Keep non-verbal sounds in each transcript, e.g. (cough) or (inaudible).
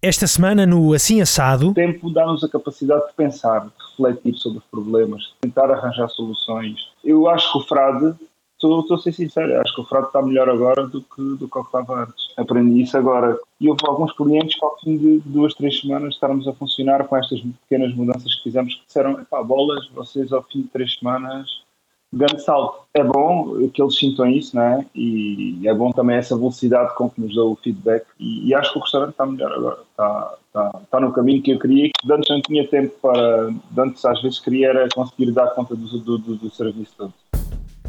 Esta semana no Assim Assado. O tempo dá-nos a capacidade de pensar, de refletir sobre os problemas, tentar arranjar soluções. Eu acho que o frade, estou a ser sincero, acho que o frade está melhor agora do que, do que estava antes. Aprendi isso agora. E houve alguns clientes que ao fim de duas, três semanas estarmos a funcionar com estas pequenas mudanças que fizemos, que disseram, pá, bolas, vocês ao fim de três semanas grande salto. É bom que eles sintam isso, não é? E é bom também essa velocidade com que nos dão o feedback. E, e acho que o restaurante está melhor agora. Está, está, no caminho que eu queria. Que antes não tinha tempo para. Antes, às vezes, queria era conseguir dar conta do, do, do, do serviço todo.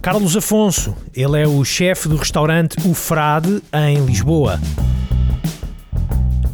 Carlos Afonso, ele é o chefe do restaurante O Frade, em Lisboa.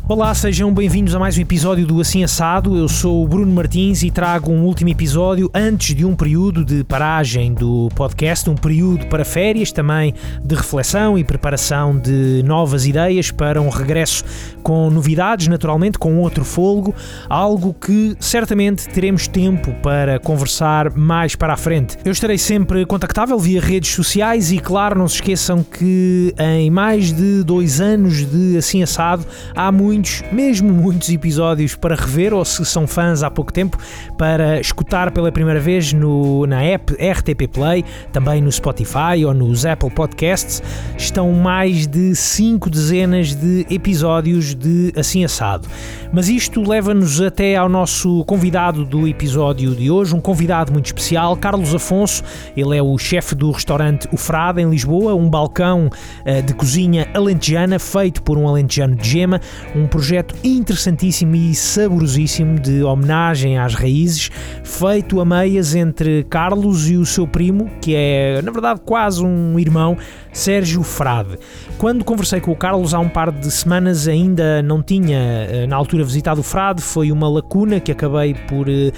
Olá, sejam bem-vindos a mais um episódio do Assim Assado. Eu sou o Bruno Martins e trago um último episódio antes de um período de paragem do podcast, um período para férias, também de reflexão e preparação de novas ideias para um regresso com novidades, naturalmente, com outro fôlego, algo que certamente teremos tempo para conversar mais para a frente. Eu estarei sempre contactável via redes sociais e, claro, não se esqueçam que em mais de dois anos de Assim Assado há muito muitos, mesmo muitos episódios para rever ou se são fãs há pouco tempo, para escutar pela primeira vez no, na app RTP Play, também no Spotify ou nos Apple Podcasts. Estão mais de cinco dezenas de episódios de Assim Assado. Mas isto leva-nos até ao nosso convidado do episódio de hoje, um convidado muito especial, Carlos Afonso. Ele é o chefe do restaurante O Frade, em Lisboa, um balcão uh, de cozinha alentejana feito por um alentejano de gema, um um projeto interessantíssimo e saborosíssimo de homenagem às raízes, feito a meias entre Carlos e o seu primo, que é na verdade quase um irmão, Sérgio Frade. Quando conversei com o Carlos há um par de semanas, ainda não tinha eh, na altura visitado o Frade, foi uma lacuna que acabei por uh,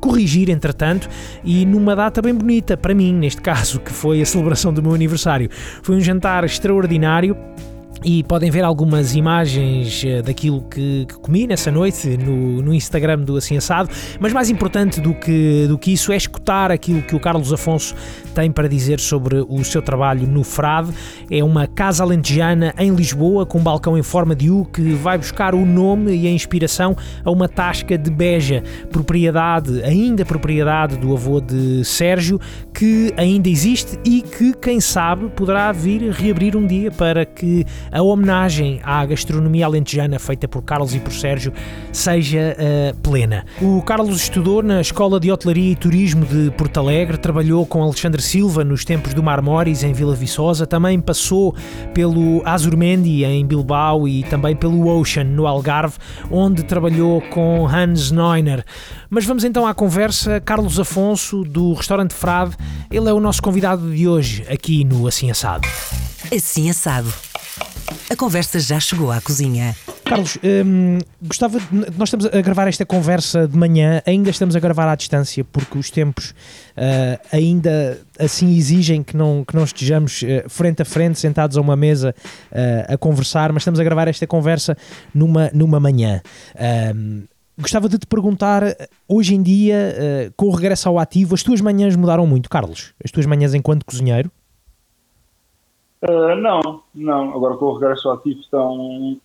corrigir entretanto, e numa data bem bonita para mim, neste (laughs) caso, que foi a celebração do meu aniversário. Foi um jantar extraordinário e podem ver algumas imagens eh, daquilo que, que comi nessa noite no, no, Instagram do Assim Assado, mas mais importante do que, do que isso é escutar aquilo que o Carlos Afonso tem para dizer sobre o seu trabalho no Frade. É uma casa alentejana em Lisboa com um balcão em forma de U que vai buscar o nome e a inspiração a uma tasca de Beja, propriedade, ainda propriedade do avô de Sérgio, que ainda existe e que, quem sabe, poderá vir reabrir um dia para que a homenagem à gastronomia alentejana feita por Carlos e por Sérgio seja uh, plena. O Carlos estudou na Escola de Hotelaria e Turismo de Porto Alegre, trabalhou com Alexandre Silva nos tempos do Marmóris em Vila Viçosa, também passou pelo Azurmendi em Bilbao e também pelo Ocean no Algarve, onde trabalhou com Hans Neuner. Mas vamos então à conversa. Carlos Afonso, do Restaurante Frade, ele é o nosso convidado de hoje aqui no Assim Assado. Assim Assado a conversa já chegou à cozinha. Carlos, hum, gostava. De, nós estamos a gravar esta conversa de manhã, ainda estamos a gravar à distância, porque os tempos uh, ainda assim exigem que não, que não estejamos uh, frente a frente, sentados a uma mesa uh, a conversar, mas estamos a gravar esta conversa numa, numa manhã. Um, gostava de te perguntar, hoje em dia, com o regresso ao ativo, as tuas manhãs mudaram muito, Carlos? As tuas manhãs enquanto cozinheiro? Uh, não, não. Agora com o regresso ativo estão,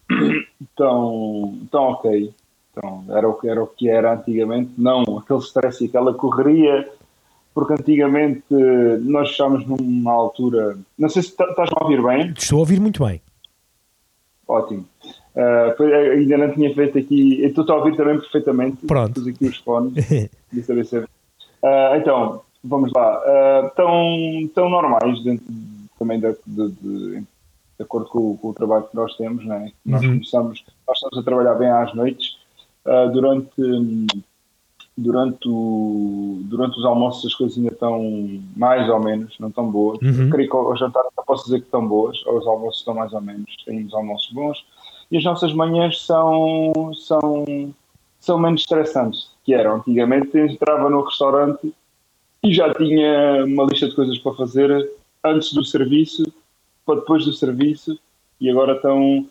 estão, estão ok. Então, era, o que, era o que era antigamente. Não, aquele stress e aquela correria, porque antigamente nós estávamos numa altura. Não sei se estás a ouvir bem. Estou a ouvir muito bem. Ótimo. Uh, ainda não tinha feito aqui. Estou a ouvir também perfeitamente. Pronto. Pus aqui os fones. (laughs) uh, então, vamos lá. Uh, tão, tão normais dentro também de, de, de, de acordo com, com, o trabalho que nós temos, né? nós uhum. começamos, nós estamos a trabalhar bem às noites, uh, durante, durante, o, durante os almoços as coisas ainda estão mais ou menos, não estão boas, uhum. creio que ao jantar não posso dizer que estão boas, os almoços estão mais ou menos, temos almoços bons, e as nossas manhãs são, são, são menos estressantes que eram. Antigamente entrava no restaurante e já tinha uma lista de coisas para fazer antes do serviço para depois do serviço e agora estão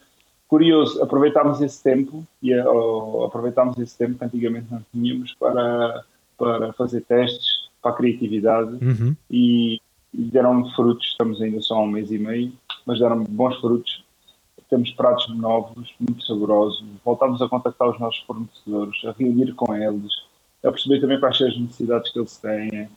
curioso, aproveitámos esse tempo e uh, aproveitámos esse tempo que antigamente não tínhamos para, para fazer testes para a criatividade uhum. e, e deram frutos, estamos ainda só há um mês e meio, mas deram bons frutos. Temos pratos novos, muito saborosos, voltamos a contactar os nossos fornecedores, a reunir com eles, a perceber também quais são as necessidades que eles têm,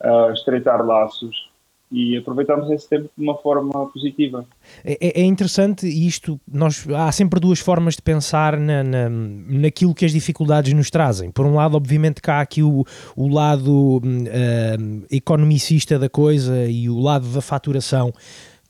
a estreitar laços e aproveitamos esse tempo de uma forma positiva. É, é, interessante isto, nós, há sempre duas formas de pensar na, na, naquilo que as dificuldades nos trazem. Por um lado, obviamente, cá há aqui o, o lado uh, economicista da coisa e o lado da faturação,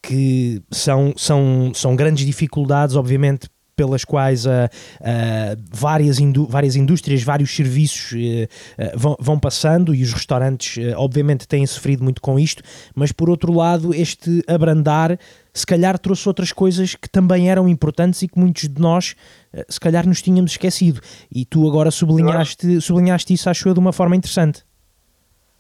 que são, são, são grandes dificuldades, obviamente, pelas quais uh, uh, várias, indú várias indústrias, vários serviços uh, vão, vão, passando e os restaurantes, obviamente, têm sofrido muito com isto, mas por outro lado, este abrandar se calhar trouxe outras coisas que também eram importantes e que muitos de nós, se calhar, nos tínhamos esquecido. E tu agora sublinhaste, sublinhaste isso, acho eu, de uma forma interessante.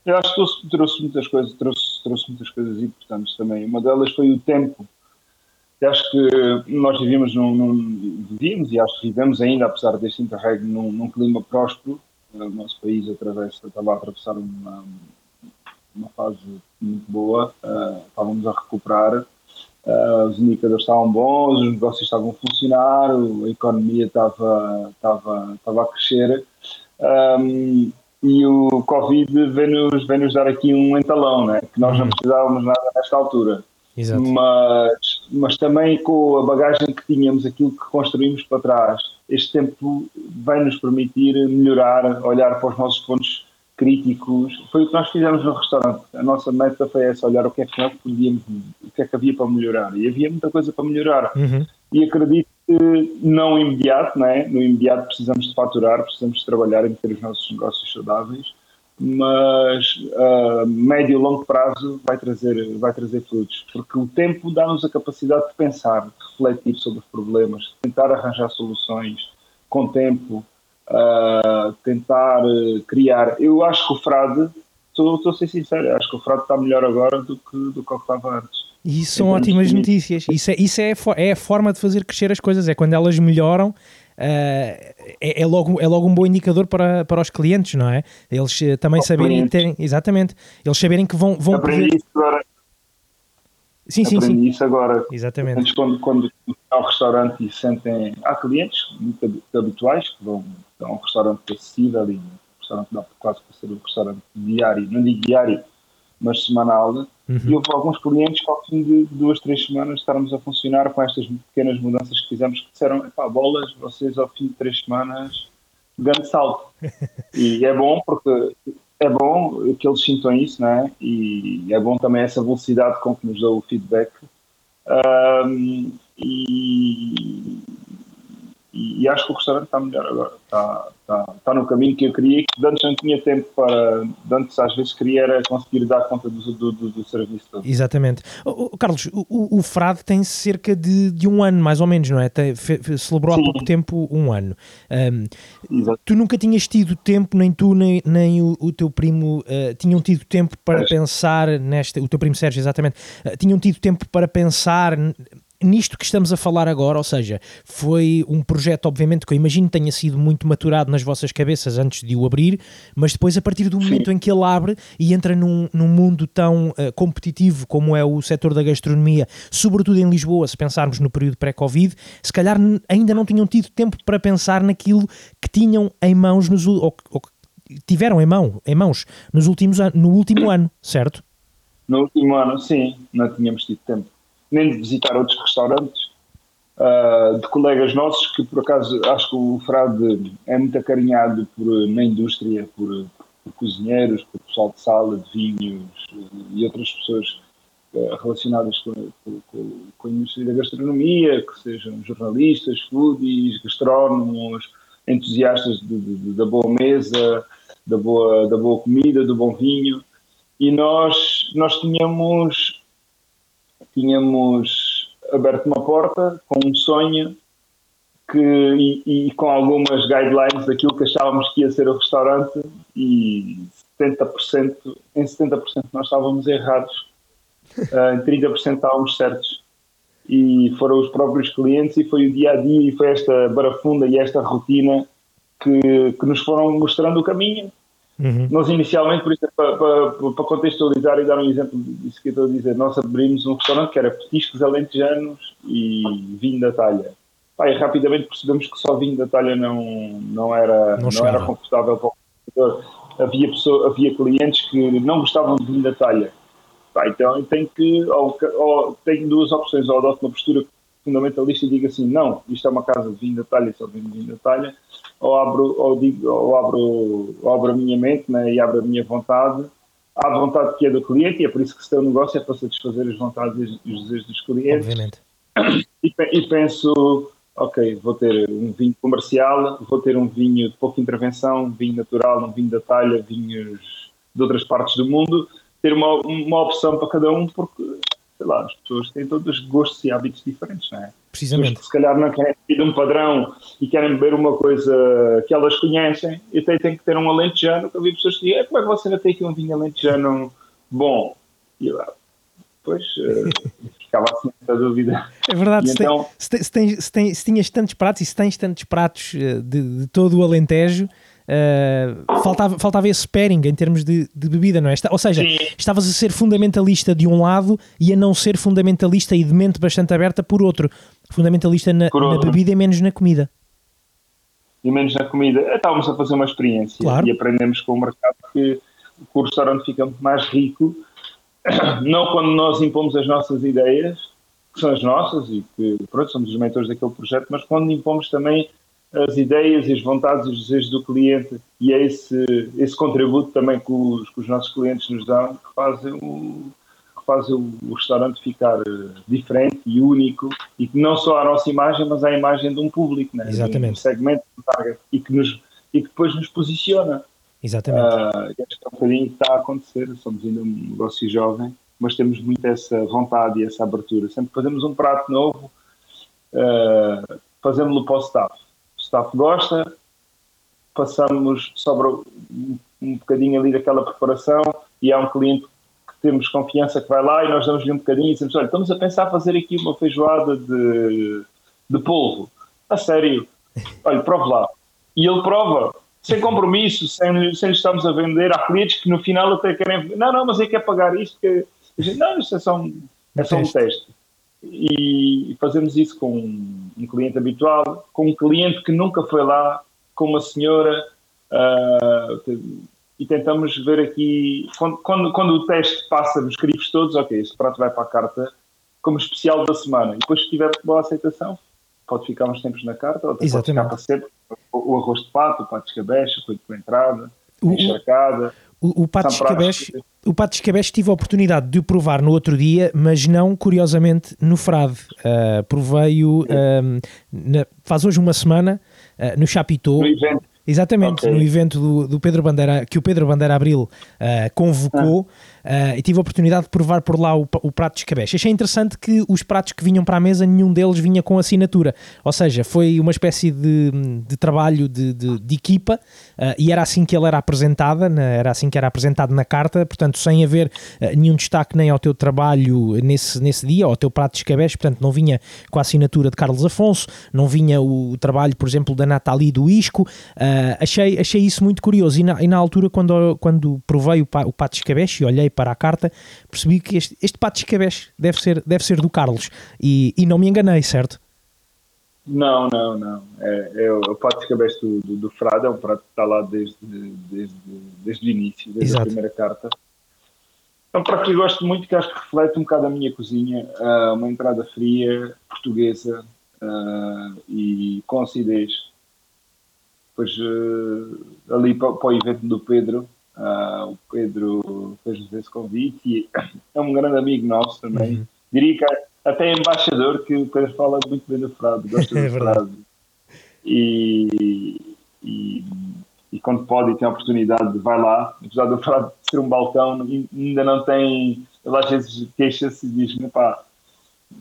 Eu acho que trouxe, trouxe muitas coisas, trouxe, trouxe muitas coisas importantes também. Uma delas foi o tempo acho que nós vivíamos num, num, vivíamos e acho que vivemos ainda, apesar deste interregno, num, num clima próspero. O nosso país atravessa, estava a atravessar uma, uma fase muito boa, uh, estávamos a recuperar, uh, os indicadores estavam bons, os negócios estavam a funcionar, a economia estava, estava, estava a crescer. Um, e o Covid vem-nos vem -nos dar aqui um entalão, né? que nós não uhum. precisávamos nada nesta altura. Exato. Mas, mas também com a bagagem que tínhamos, aquilo que construímos para trás, este tempo vai nos permitir melhorar, olhar para os nossos pontos críticos. Foi o que nós fizemos no restaurante. A nossa meta foi essa, olhar o que é que nós podíamos, o que é que havia para melhorar. E havia muita coisa para melhorar. Uhum. E acredito que não imediato, não é? No imediato precisamos de faturar, precisamos de trabalhar em ter os nossos negócios saudáveis mas a uh, médio e longo prazo vai trazer, vai trazer frutos, porque o tempo dá-nos a capacidade de pensar, de refletir sobre os problemas, de tentar arranjar soluções com tempo, uh, tentar uh, criar. Eu acho que o frade, estou, a ser sincero, acho que o frade está melhor agora do que, do que estava antes. E isso são ótimas notícias. Isso, é, isso é, é a forma de fazer crescer as coisas, é quando elas melhoram é, é, logo, é logo um bom indicador para, para os clientes, não é? Eles uh, também saberem terem, exatamente, eles saberem que vão, vão Aprendi poder... isso agora. Sim, sim, Aprendi sim. isso agora. Exatamente. Quando, quando ao restaurante e sentem. Há clientes muito habituais que vão a um restaurante acessível e um restaurante dá quase para ser um restaurante diário, não digo diário, mas semanal. Uhum. E houve alguns clientes que, ao fim de duas, três semanas, estarmos a funcionar com estas pequenas mudanças que fizemos, que disseram: pá, bolas, vocês, ao fim de três semanas, grande salto. (laughs) e é bom porque é bom que eles sintam isso, não é? E é bom também essa velocidade com que nos dá o feedback. Um, e, e, acho que o restaurante está melhor agora. Está, está, está no caminho que eu queria, que antes não tinha tempo para. Antes, às vezes, queria era conseguir dar conta do, do, do, do serviço todo. Exatamente. Oh, Carlos, o, o Frade tem cerca de, de um ano, mais ou menos, não é? Tem, fe, celebrou Sim. há pouco tempo um ano. Um, tu nunca tinhas tido tempo, nem tu, nem, nem o, o teu primo uh, tinham tido tempo para é. pensar nesta. O teu primo Sérgio, exatamente. Uh, tinham tido tempo para pensar nisto que estamos a falar agora, ou seja, foi um projeto, obviamente, que eu imagino tenha sido muito maturado nas vossas cabeças antes de o abrir, mas depois, a partir do momento Sim. em que ele abre e entra num, num mundo tão uh, competitivo como é o setor da gastronomia, sobretudo em Lisboa, se pensarmos no período pré-Covid, se calhar ainda não tinham tido tempo para pensar naquilo que tinham em mãos nos, ou, ou tiveram em, mão, em mãos nos últimos no último (coughs) ano, certo? No último ano, sim, não tínhamos tido tempo de visitar outros restaurantes, uh, de colegas nossos que, por acaso, acho que o Frade é muito acarinhado por, na indústria, por, por cozinheiros, por pessoal de sala, de vinhos e outras pessoas uh, relacionadas com, com, com, a indústria da gastronomia, que sejam jornalistas, foodies, gastrónomos, entusiastas de, de, da boa mesa, da boa, da boa comida, do bom vinho. E nós, nós tínhamos tínhamos aberto uma porta com um sonho que, e, e, com algumas guidelines daquilo que achávamos que ia ser o restaurante e 70%, em 70% nós estávamos errados, uh, (laughs) em 30% estávamos certos. E foram os próprios clientes e foi o dia a dia e foi esta barafunda e esta rotina que, que nos foram mostrando o caminho. Uhum. Nós inicialmente, por isso, para, para, para, contextualizar e dar um exemplo disso que eu estou a dizer, nós abrimos um restaurante que era petiscos alentejanos e vinho da talha. E rapidamente percebemos que só vinho da talha não, não, era, não, não era confortável para o consumidor. Havia, pessoa, havia clientes que não gostavam de vinho da talha. Pá, então tem que, ou, ou, tem duas opções, ou adoto uma postura fundamentalista e digo assim, não, isto é uma casa de vinho da talha, só vinho da talha, ou abro, ou digo, ou abro, ou abro a minha mente né, e abro a minha vontade à vontade que é do cliente, e é por isso que se tem um negócio é para satisfazer as vontades e os desejos dos clientes. Obviamente. (clears throat) E, e, penso, ok, vou ter um vinho comercial, vou ter um vinho de pouca intervenção, vinho natural, um vinho da talha, vinhos de outras partes do mundo, ter uma, uma opção para cada um, porque sei lá, as pessoas têm todos gostos e hábitos diferentes, não é? Precisamente. Se calhar não querem seguir um padrão e querem beber uma coisa que elas conhecem, e tem que ter um alentejano, que eu vi pessoas que dizem, como é que você ainda tem aqui um vinho alentejano bom? E lá, depois uh, ficava assim essa dúvida. É verdade, se, então, tem, se, tem, se, tem, se, tinhas tantos pratos e se tens tantos pratos eh, de, de todo o Alentejo, Uh, faltava, faltava esse pairing em termos de, de bebida, não é? Ou seja, Sim. estavas a ser fundamentalista de um lado e a não ser fundamentalista e de mente bastante aberta por outro. Fundamentalista na, na bebida e menos na comida. E menos na comida. Estávamos a fazer uma experiência claro. e aprendemos com o mercado que o restaurante fica muito mais rico, (coughs) não quando nós impomos as nossas ideias, que são as nossas e que pronto, somos os mentores daquele projeto, mas quando impomos também as ideias e as vontades e os desejos do cliente e é esse, esse contributo também que os, que os nossos clientes nos dão que fazem o, que fazem o, restaurante ficar eh, diferente e único e que não só a nossa imagem, mas a imagem de um público, né? Exatamente. um segmento e que, nos, e que depois nos posiciona. Exatamente. Uh, acho que é um bocadinho que está a acontecer, somos ainda um negócio jovem, mas temos muito essa vontade e essa abertura. Sempre que fazemos um prato novo, uh, fazemos-lo para o staff staff gosta, passamos, sobra um, bocadinho ali daquela preparação e há um cliente que temos confiança que vai lá e nós damos-lhe um bocadinho e dizemos, olha, estamos a pensar fazer aqui uma feijoada de, de polvo. A sério, olha, prove lá. E ele prova, sem compromisso, sem, sem lhe estamos a vender. Há clientes que no final até querem, não, não, mas é que é pagar isto, que... não, isto é só um, é só um teste e fazemos isso com um cliente habitual, com um cliente que nunca foi lá, com uma senhora, uh, e tentamos ver aqui, quando, quando, quando, o teste passa nos crivos todos, ok, este prato vai para a carta como especial da semana, e depois se tiver boa aceitação, pode ficar uns tempos na carta, ou pode ficar para sempre, o arroz de pato, o pato de escabeche, o coito de entrada, a encharcada... O, o pato escabeche o pato escabeche tive a oportunidade de o provar no outro dia, mas não, curiosamente, no Frade. Uh, provei-o faz hoje uma semana, uh, no evento. Exatamente, okay. no evento do, do, Pedro Bandeira, que o Pedro Bandeira Abril uh, convocou ah. Uh, e tive a oportunidade de provar por lá o, o, prato de escabeche. Achei interessante que os pratos que vinham para a mesa, nenhum deles vinha com assinatura. Ou seja, foi uma espécie de, de trabalho de, de, de equipa uh, e era assim que ele era apresentada, na, era assim que era apresentado na carta, portanto, sem haver nenhum destaque nem ao teu trabalho nesse, nesse dia, ao teu prato de escabeche, portanto, não vinha com a assinatura de Carlos Afonso, não vinha o trabalho, por exemplo, da Nathalie do Isco. Uh, Uh, achei, achei isso muito curioso e na, e na altura quando, quando provei o, o pato de escabeche e olhei para a carta percebi que este, este pato de escabeche deve ser, deve ser do Carlos e, e não me enganei, certo? Não, não, não. É, é o pato de escabeche do, do, do Frado, é um prato que está lá desde, desde, desde o início, desde Exato. a primeira carta. É um prato que eu gosto muito, que acho que reflete um bocado a minha cozinha, uh, uma entrada fria, portuguesa uh, e com acidez depois uh, ali para, para, o evento do Pedro, uh, o Pedro fez-nos esse convite e é um grande amigo nosso também. Uhum. Diria que até é embaixador, que o Pedro fala muito bem do Frado, gosta (laughs) do é Frado. E, e, e, quando pode e tem a oportunidade, vai lá. Apesar do Frado ser um balcão, ainda não tem. Ele às vezes queixa-se e diz-me, pá,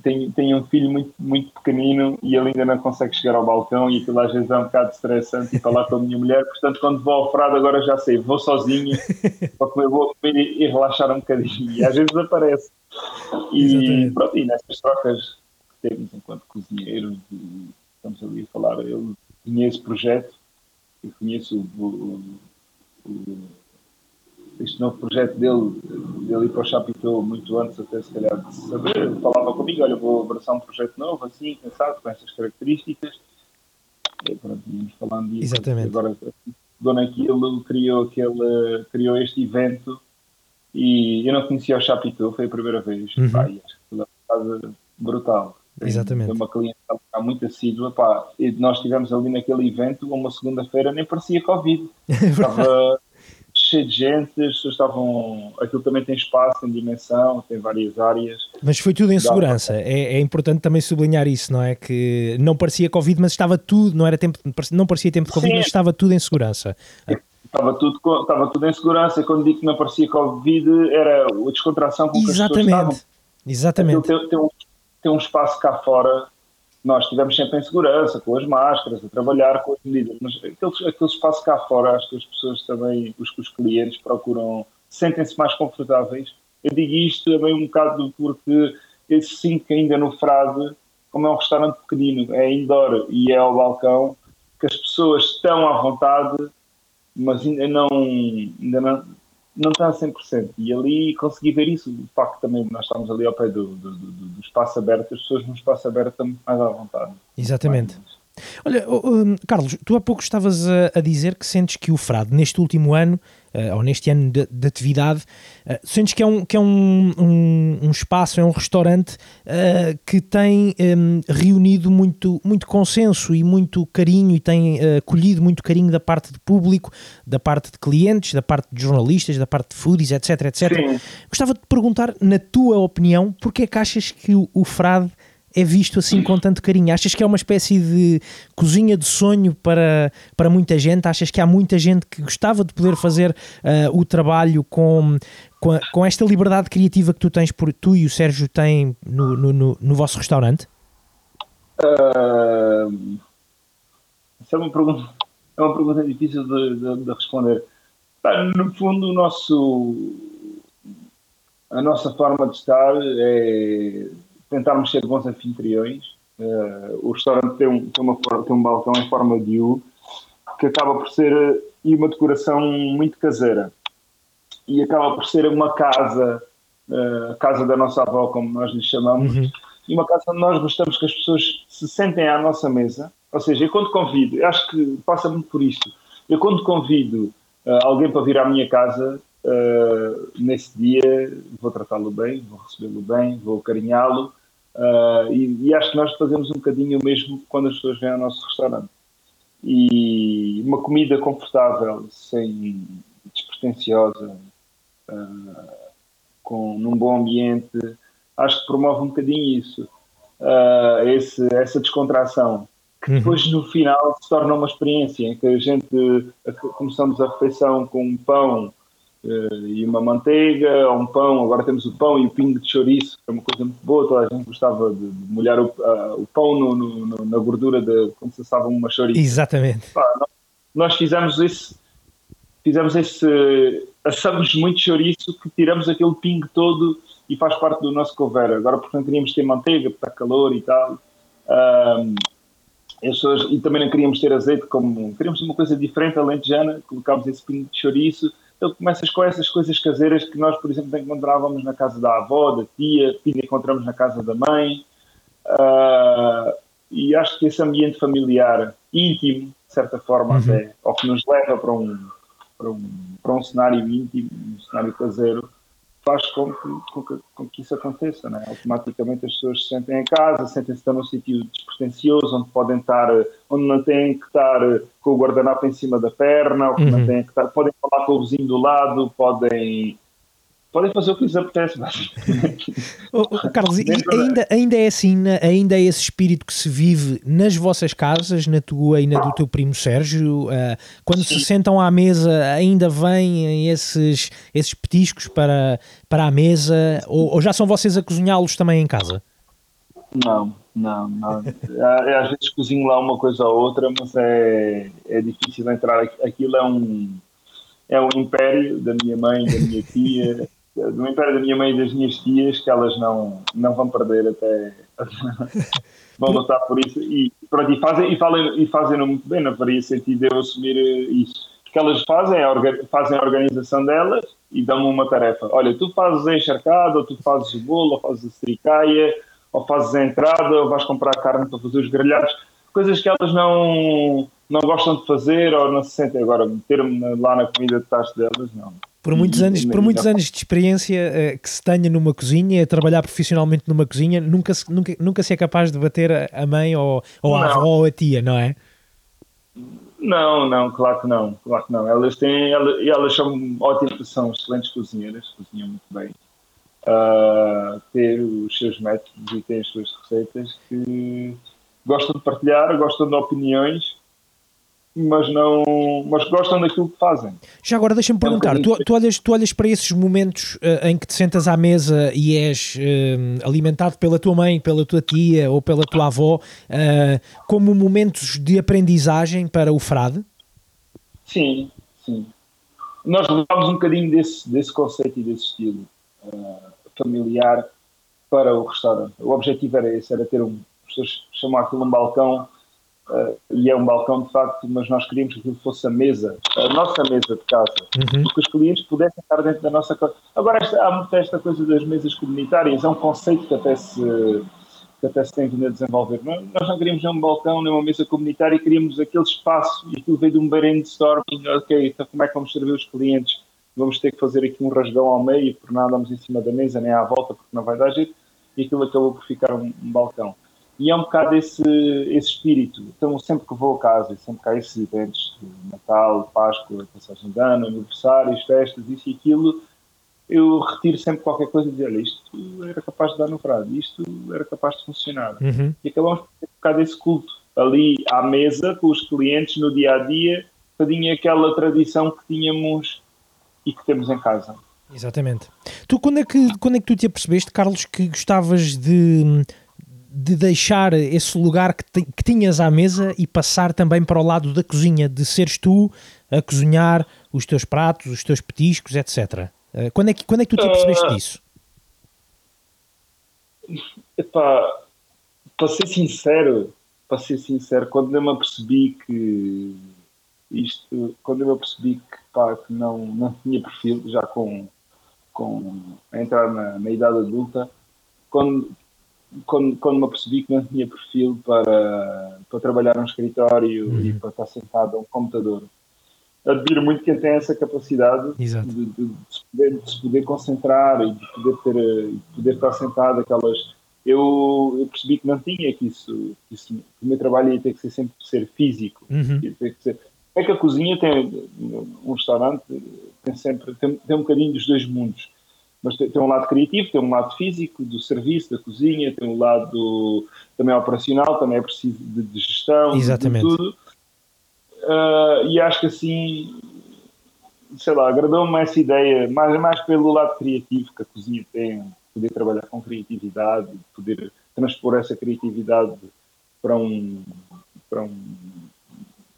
tem, tem um filho muito, muito pequenino e ele ainda não consegue chegar ao balcão e aquilo às vezes é um bocado estressante e falar com a minha mulher, portanto quando vou ao frado agora já sei, vou sozinho (laughs) para comer, vou comer e, relaxar um bocadinho. E às vezes aparece. E, pronto, e nessas trocas que temos enquanto cozinheiros estamos ali a falar, eu conheço esse projeto e conheço o, o, o, este novo projeto dele, dele ir para o Chapitão muito antes até se calhar de saber, falava comigo, olha, vou abraçar um projeto novo, assim, pensado, com essas características. E pronto, íamos falando disso. Exatamente. Agora, Dona Aquilo criou, aquele, criou este evento e eu não conhecia o Chapitão, foi a primeira vez. Uhum. Pá, acho que foi uma casa brutal. Exatamente. Uma cliente muito assídua. Pá, e nós estivemos ali naquele evento, uma segunda-feira, nem parecia Covid. (laughs) Estava cheio de gente, as pessoas estavam. Aquilo também tem espaço, tem dimensão, tem várias áreas. Mas foi tudo em segurança. É, é, importante também sublinhar isso, não é? Que não parecia Covid, mas estava tudo, não era tempo, não parecia tempo de Covid, Sim. mas estava tudo em segurança. Estava tudo, estava tudo em segurança. Quando digo que não parecia Covid, era a descontração com que Exatamente. as pessoas estavam. Exatamente. Tem, tem, um, tem um espaço cá fora nós estivemos sempre em segurança, com as máscaras, a trabalhar com as medidas, mas aquele, aquele espaço cá fora, acho que as pessoas também, os, os clientes procuram, sentem-se mais confortáveis. Eu digo isto também um bocado porque eu sinto que ainda no Frade, como é um restaurante pequenino, é indoor e é ao balcão, que as pessoas estão à vontade, mas ainda não, ainda não, não está a 100%. E ali consegui ver isso. O facto também nós estamos ali ao pé do, do, do, do espaço aberto, as pessoas no espaço aberto estão mais à vontade. Exatamente. Olha, um, Carlos, tu há pouco estavas a, a, dizer que sentes que o Frade, neste último ano, uh, ou neste ano de, de atividade, uh, sentes que é um, que é um, um, um espaço, é um restaurante uh, que tem um, reunido muito, muito consenso e muito carinho e tem colhido muito carinho da parte do público, da parte de clientes, da parte de jornalistas, da parte de foodies, etc, etc. Sim. Gostava de perguntar, na tua opinião, porque é que achas que o, o Frade é visto assim com tanto carinho? Achas que é uma espécie de cozinha de sonho para, para muita gente? Achas que há muita gente que gostava de poder fazer uh, o trabalho com, com, a, com, esta liberdade criativa que tu tens, por, tu e o Sérgio têm no, no, no, no vosso restaurante? Uh, é uma pergunta, é uma pergunta difícil de, de, de responder. No fundo, o nosso, a nossa forma de estar é tentarmos ser bons anfitriões. Uh, o restaurante tem um, tem, uma, tem um balcão em forma de U que acaba por ser e uma decoração muito caseira e acaba por ser uma casa, uh, a casa da nossa avó, como nós lhe chamamos, uhum. e uma casa onde nós gostamos que as pessoas se sentem à nossa mesa. Ou seja, eu quando convido, eu acho que passa muito por isto, eu quando convido uh, alguém para vir à minha casa, uh, nesse dia vou tratá-lo bem, vou recebê-lo bem, vou carinhá-lo uh, e, e, acho que nós fazemos um bocadinho o mesmo quando as pessoas vêm ao nosso restaurante. E uma comida confortável, sem despretensiosa, uh, com, num bom ambiente, acho que promove um bocadinho isso, esse, essa descontração que uhum. depois no final se torna uma experiência em que a gente começamos a refeição com um pão uh, e uma manteiga, ou um pão, agora temos o pão e o pingo de chouriço, que é uma coisa muito boa, toda a gente gostava de, molhar o, uh, o pão no, no, na gordura de como se assava uma chouriço. Exatamente. Nós, nós, fizemos esse, fizemos esse, assamos muito chouriço que tiramos aquele pingo todo e faz parte do nosso cover. Agora, portanto, queríamos ter manteiga, porque está calor e tal. Um, pessoas, e também não queríamos ter azeite, como queríamos uma coisa diferente, alentejana, colocámos esse pingo de chouriço então começas com essas coisas caseiras que nós, por exemplo, encontrávamos na casa da avó, da tia, que encontramos na casa da mãe. Uh, e acho que esse ambiente familiar íntimo, de certa forma, uhum. até, ou que nos leva para um, para um, para um cenário íntimo, um cenário caseiro, faz com que, com que, com que isso aconteça. Né? Automaticamente as pessoas se sentem em casa, sentem-se num sítio despretensioso, onde podem estar, onde não têm que estar com o guardanapo em cima da perna, ou que uhum. não têm que estar, podem falar com o vizinho do lado, podem podem fazer o que lhes apetece. (laughs) oh, Carlos, ainda, ainda é assim, ainda é esse espírito que se vive nas vossas casas, na tua e na do teu primo Sérgio, uh, quando Sim. se sentam à mesa, ainda vêm esses, esses petiscos para, para a mesa, ou, ou já são vocês a cozinhá-los também em casa? Não, não, não. É, às vezes cozinho lá uma coisa ou outra, mas é, é difícil entrar. Aquilo é um, é um império da minha mãe, da minha tia, do império da minha mãe e das minhas tias que elas não, não vão perder até (laughs) vão lutar por isso e, pronto, e fazem e, falem, e fazem muito bem, não faria sentido eu assumir isso. que elas fazem é fazem a organização delas e dão-me uma tarefa. Olha, tu fazes a encharcada, ou tu fazes o bolo, ou fazes a sericaia, ou fazes a entrada, ou vais comprar carne para fazer os grelhados. Coisas que elas não, não gostam de fazer ou não se sentem. Agora, meter-me lá na comida de tacho delas, não. Por muitos anos, por muitos anos de experiência uh, que se tenha numa cozinha, a trabalhar profissionalmente numa cozinha, nunca se, nunca, nunca se é capaz de bater a mãe ou, ou a avó ou a tia, não é? Não, não, claro que não, claro que não. Elas têm, elas, elas são ótimas, são excelentes cozinheiras, cozinham muito bem. Uh, ter os seus métodos e têm as suas receitas que gostam de partilhar, gostam de opiniões mas não mas gostam daquilo que fazem. Já agora deixa-me perguntar, é um tu, tu, olhas, tu olhas para esses momentos uh, em que te sentas à mesa e és uh, alimentado pela tua mãe, pela tua tia ou pela tua avó uh, como momentos de aprendizagem para o frade? Sim, sim. Nós levámos um bocadinho desse, desse conceito e desse estilo familiar para o restaurante. O objetivo era esse, era ter um, as pessoas chamam aquilo um balcão Uh, e é um balcão de facto, mas nós queríamos que aquilo fosse a mesa, a nossa mesa de casa, uhum. que os clientes pudessem estar dentro da nossa casa. Agora, esta, há muito esta coisa das mesas comunitárias, é um conceito que até se, que até se tem vindo a desenvolver. Nós não queríamos nem um balcão, nem uma mesa comunitária, queríamos aquele espaço, e aquilo veio de um brainstorming, ok, então como é que vamos servir os clientes? Vamos ter que fazer aqui um rasgão ao meio, porque não andamos em cima da mesa, nem à volta, porque não vai dar jeito, e aquilo acabou por ficar um, um balcão. E é um bocado esse, esse espírito. Então, sempre que vou a casa, sempre que há esses eventos de Natal, Páscoa, passagem de ano, aniversários, festas, isso e aquilo, eu retiro sempre qualquer coisa e dizer, olha, isto era capaz de dar no frado, isto era capaz de funcionar. Uhum. E acabamos por ter um bocado esse culto ali à mesa, com os clientes, no dia a dia, bocadinho aquela tradição que tínhamos e que temos em casa. Exatamente. Tu, quando é que, quando é que tu te apercebeste, Carlos, que gostavas de de deixar esse lugar que, te, que tinhas à mesa e passar também para o lado da cozinha, de seres tu a cozinhar os teus pratos, os teus petiscos, etc. Eh, quando é que, quando é que tu te apercebeste uh, disso? Epá, para ser sincero, para ser sincero, quando eu me apercebi que isto, quando eu me apercebi que, pá, que não, não tinha perfil, já com, com a entrar na, na idade adulta, quando, quando, quando me apercebi que não tinha perfil para, para trabalhar num escritório uhum. e para estar sentado a um computador. Admiro muito quem tem essa capacidade de, de, de, se poder, de, se poder, concentrar e de poder, ter, de poder estar sentado aquelas... Eu, eu, percebi que não tinha, que isso, que isso o meu trabalho ia ter que ser sempre ser físico. Uhum. Que ser, é que a cozinha tem, um restaurante tem sempre, tem, tem um bocadinho dos dois mundos mas tem, tem, um lado criativo, tem um lado físico do serviço, da cozinha, tem um lado também operacional, também é preciso de, de gestão, Exatamente. de tudo. Uh, e acho que assim, sei lá, agradou-me essa ideia, mais, mais pelo lado criativo que a cozinha tem, poder trabalhar com criatividade, poder transpor essa criatividade para um, para um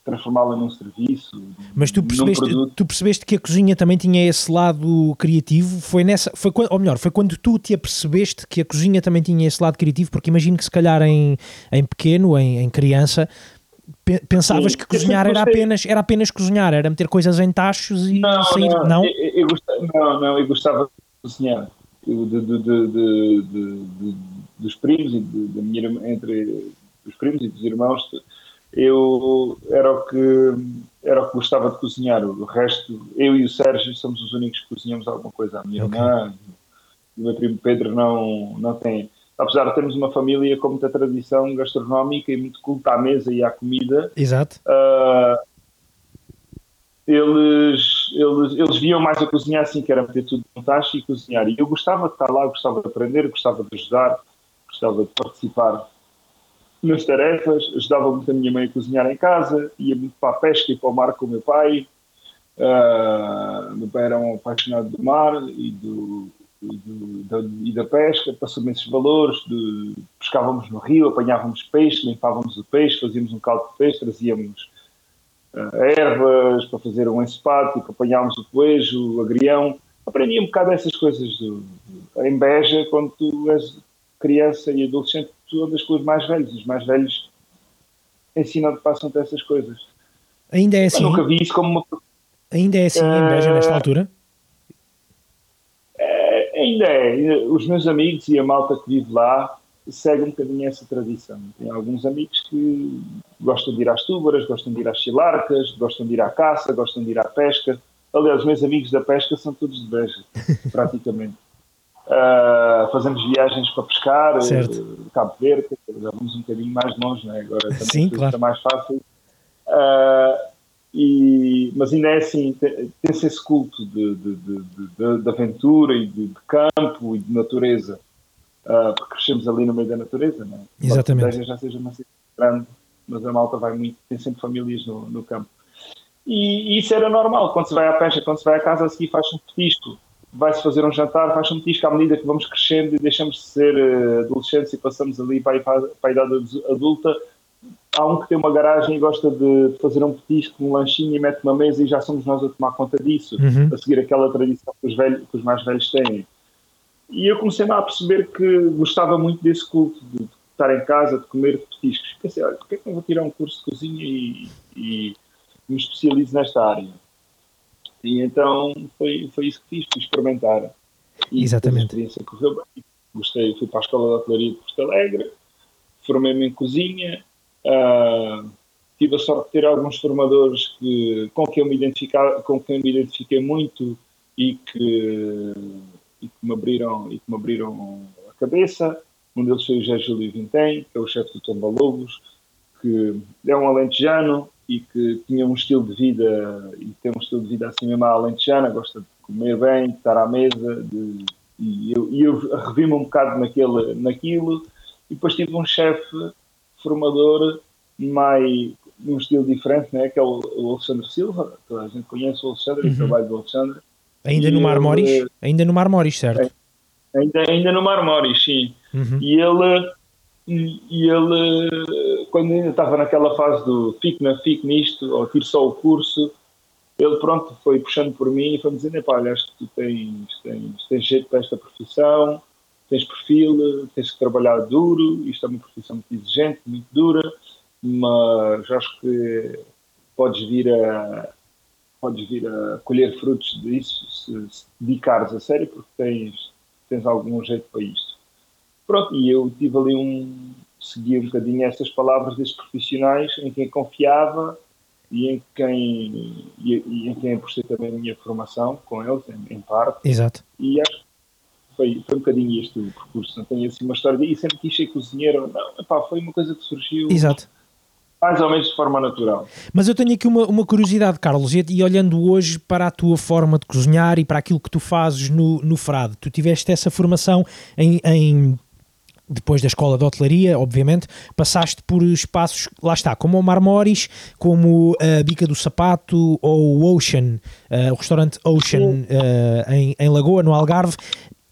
transformá-la num serviço. Mas tu percebeste, tu percebeste que a cozinha também tinha esse lado criativo? Foi nessa, foi, ou melhor, foi quando tu te apercebeste que a cozinha também tinha esse lado criativo? Porque imagino que se calhar em, em pequeno, em, em criança, pensavas Sim, que cozinhar era apenas, era apenas cozinhar, era meter coisas em tachos e não, sair. Não, não? Eu, eu gostava, não, não, eu gostava de cozinhar. Eu, de, de, de, dos primos e da minha entre os primos e dos irmãos eu era o que era o que gostava de cozinhar. O resto, eu e o Sérgio somos os únicos que cozinhamos alguma coisa. A minha okay. irmã e o meu primo Pedro não, não têm. Apesar de termos uma família com muita tradição gastronómica e muito culto à mesa e à comida. Exato. Uh, eles, eles, eles viam mais a cozinhar assim, que era meter tudo no tacho e cozinhar. E eu gostava de estar lá, gostava de aprender, gostava de ajudar, gostava de participar nas tarefas, ajudava muito a minha mãe a cozinhar em casa, ia muito para a pesca e para o mar com o meu pai. Uh, meu pai era um apaixonado do mar e, do, do, da, e da pesca, passou-me esses valores, de, pescávamos no rio, apanhávamos peixe, limpávamos o peixe, fazíamos um caldo de peixe, trazíamos uh, ervas para fazer um ensopado, tipo, apanhávamos o coelho, o agrião. Aprendi um bocado essas coisas do, do, em Beja, quando tu és criança e adolescente, tu andas com os mais velhos. Os mais velhos ensinam-te, passam-te essas coisas. Ainda é assim? Eu nunca vi isso como uma. Ainda é assim em Beja, nesta altura? É, ainda é. Os meus amigos e a malta que vive lá segue um bocadinho essa tradição. Tem alguns amigos que gostam de ir às túbaras, gostam de ir às chilarcas, gostam de ir à caça, gostam de ir à pesca. Aliás, os meus amigos da pesca são todos de Beja, (laughs) praticamente. Uh, fazemos viagens para pescar, certo. Uh, Cabo Verde, já vamos um bocadinho mais longe, né? agora também Sim, claro. está mais fácil. Uh, e, mas ainda é assim, tem-se esse culto de, de, de, de, aventura e de, campo e de natureza, uh, porque crescemos ali no meio da natureza, não é? Exatamente. já seja uma cidade grande, mas a malta vai muito, tem sempre famílias no, no campo. E, e, isso era normal, quando se vai à pesca, quando se vai à casa a seguir faz um petisco, vai-se fazer um jantar, faz um petisco à medida que vamos crescendo e deixamos de ser uh, adolescentes e passamos ali para, para, para a idade adulta, há um que tem uma garagem e gosta de fazer um petisco, um lanchinho e mete uma mesa e já somos nós a tomar conta disso, uhum. a seguir aquela tradição que os, velhos, que os mais velhos têm. E eu comecei a perceber que gostava muito desse culto, de estar em casa, de comer petiscos. Pensei, olha, porquê é que não vou tirar um curso de cozinha e, e me especializo nesta área? E então foi, foi isso que fiz, fui experimentar. E Exatamente. A experiência correu bem. Gostei, fui para a Escola de Hotelaria de Porto Alegre, formei-me em cozinha, Uh, tive a sorte de ter alguns formadores que, com, quem eu me com quem me identifiquei muito e que, e que, me abriram, e que me abriram a cabeça. Um deles foi o José Júlio Vintém, que é o chefe do Tomba Lobos, que é um alentejano e que tinha um estilo de vida, e tem um estilo de vida assim mesmo alentejana, gosta de comer bem, de estar à mesa, de, e eu, e eu revi-me um bocado naquele, naquilo. E depois tive um chefe formador mais num estilo diferente, né, que é o, o Alexandre Silva, toda a gente conhece o Alexandre, uhum. o trabalho do Alexandre. Ainda no Mar Moris? Ele, ainda no Mar Moris, certo? Ainda, ainda no Mar Moris, sim. Uhum. E ele, e ele, quando ainda estava naquela fase do fico na fico nisto, ou tiro só o curso, ele pronto foi puxando por mim e foi-me dizendo, olha, acho que tu tens, tens, tens jeito para esta profissão, tens perfil, tens que trabalhar duro, isto é uma profissão muito exigente, muito dura, mas acho que podes vir a podes vir a colher frutos disso se, se dedicares a sério porque tens, tens algum jeito para isto. Pronto, e eu tive ali um segui um bocadinho essas palavras desses profissionais em quem confiava e em quem e, e em quem apostei também a minha formação com eles, em, em parte. Exato. E acho foi, foi um bocadinho este o percurso. Não tenho assim uma história de e sempre quis ser cozinheiro. Não, epá, foi uma coisa que surgiu. Exato. Mais ou menos de forma natural. Mas eu tenho aqui uma, uma curiosidade, Carlos, e, e, olhando hoje para a tua forma de cozinhar e para aquilo que tu fazes no, no Frade, tu tiveste essa formação em, em depois da escola de hotelaria, obviamente, passaste por espaços, lá está, como o Marmoris, como a Bica do Sapato ou o Ocean, uh, o restaurante Ocean uh, em, em Lagoa, no Algarve,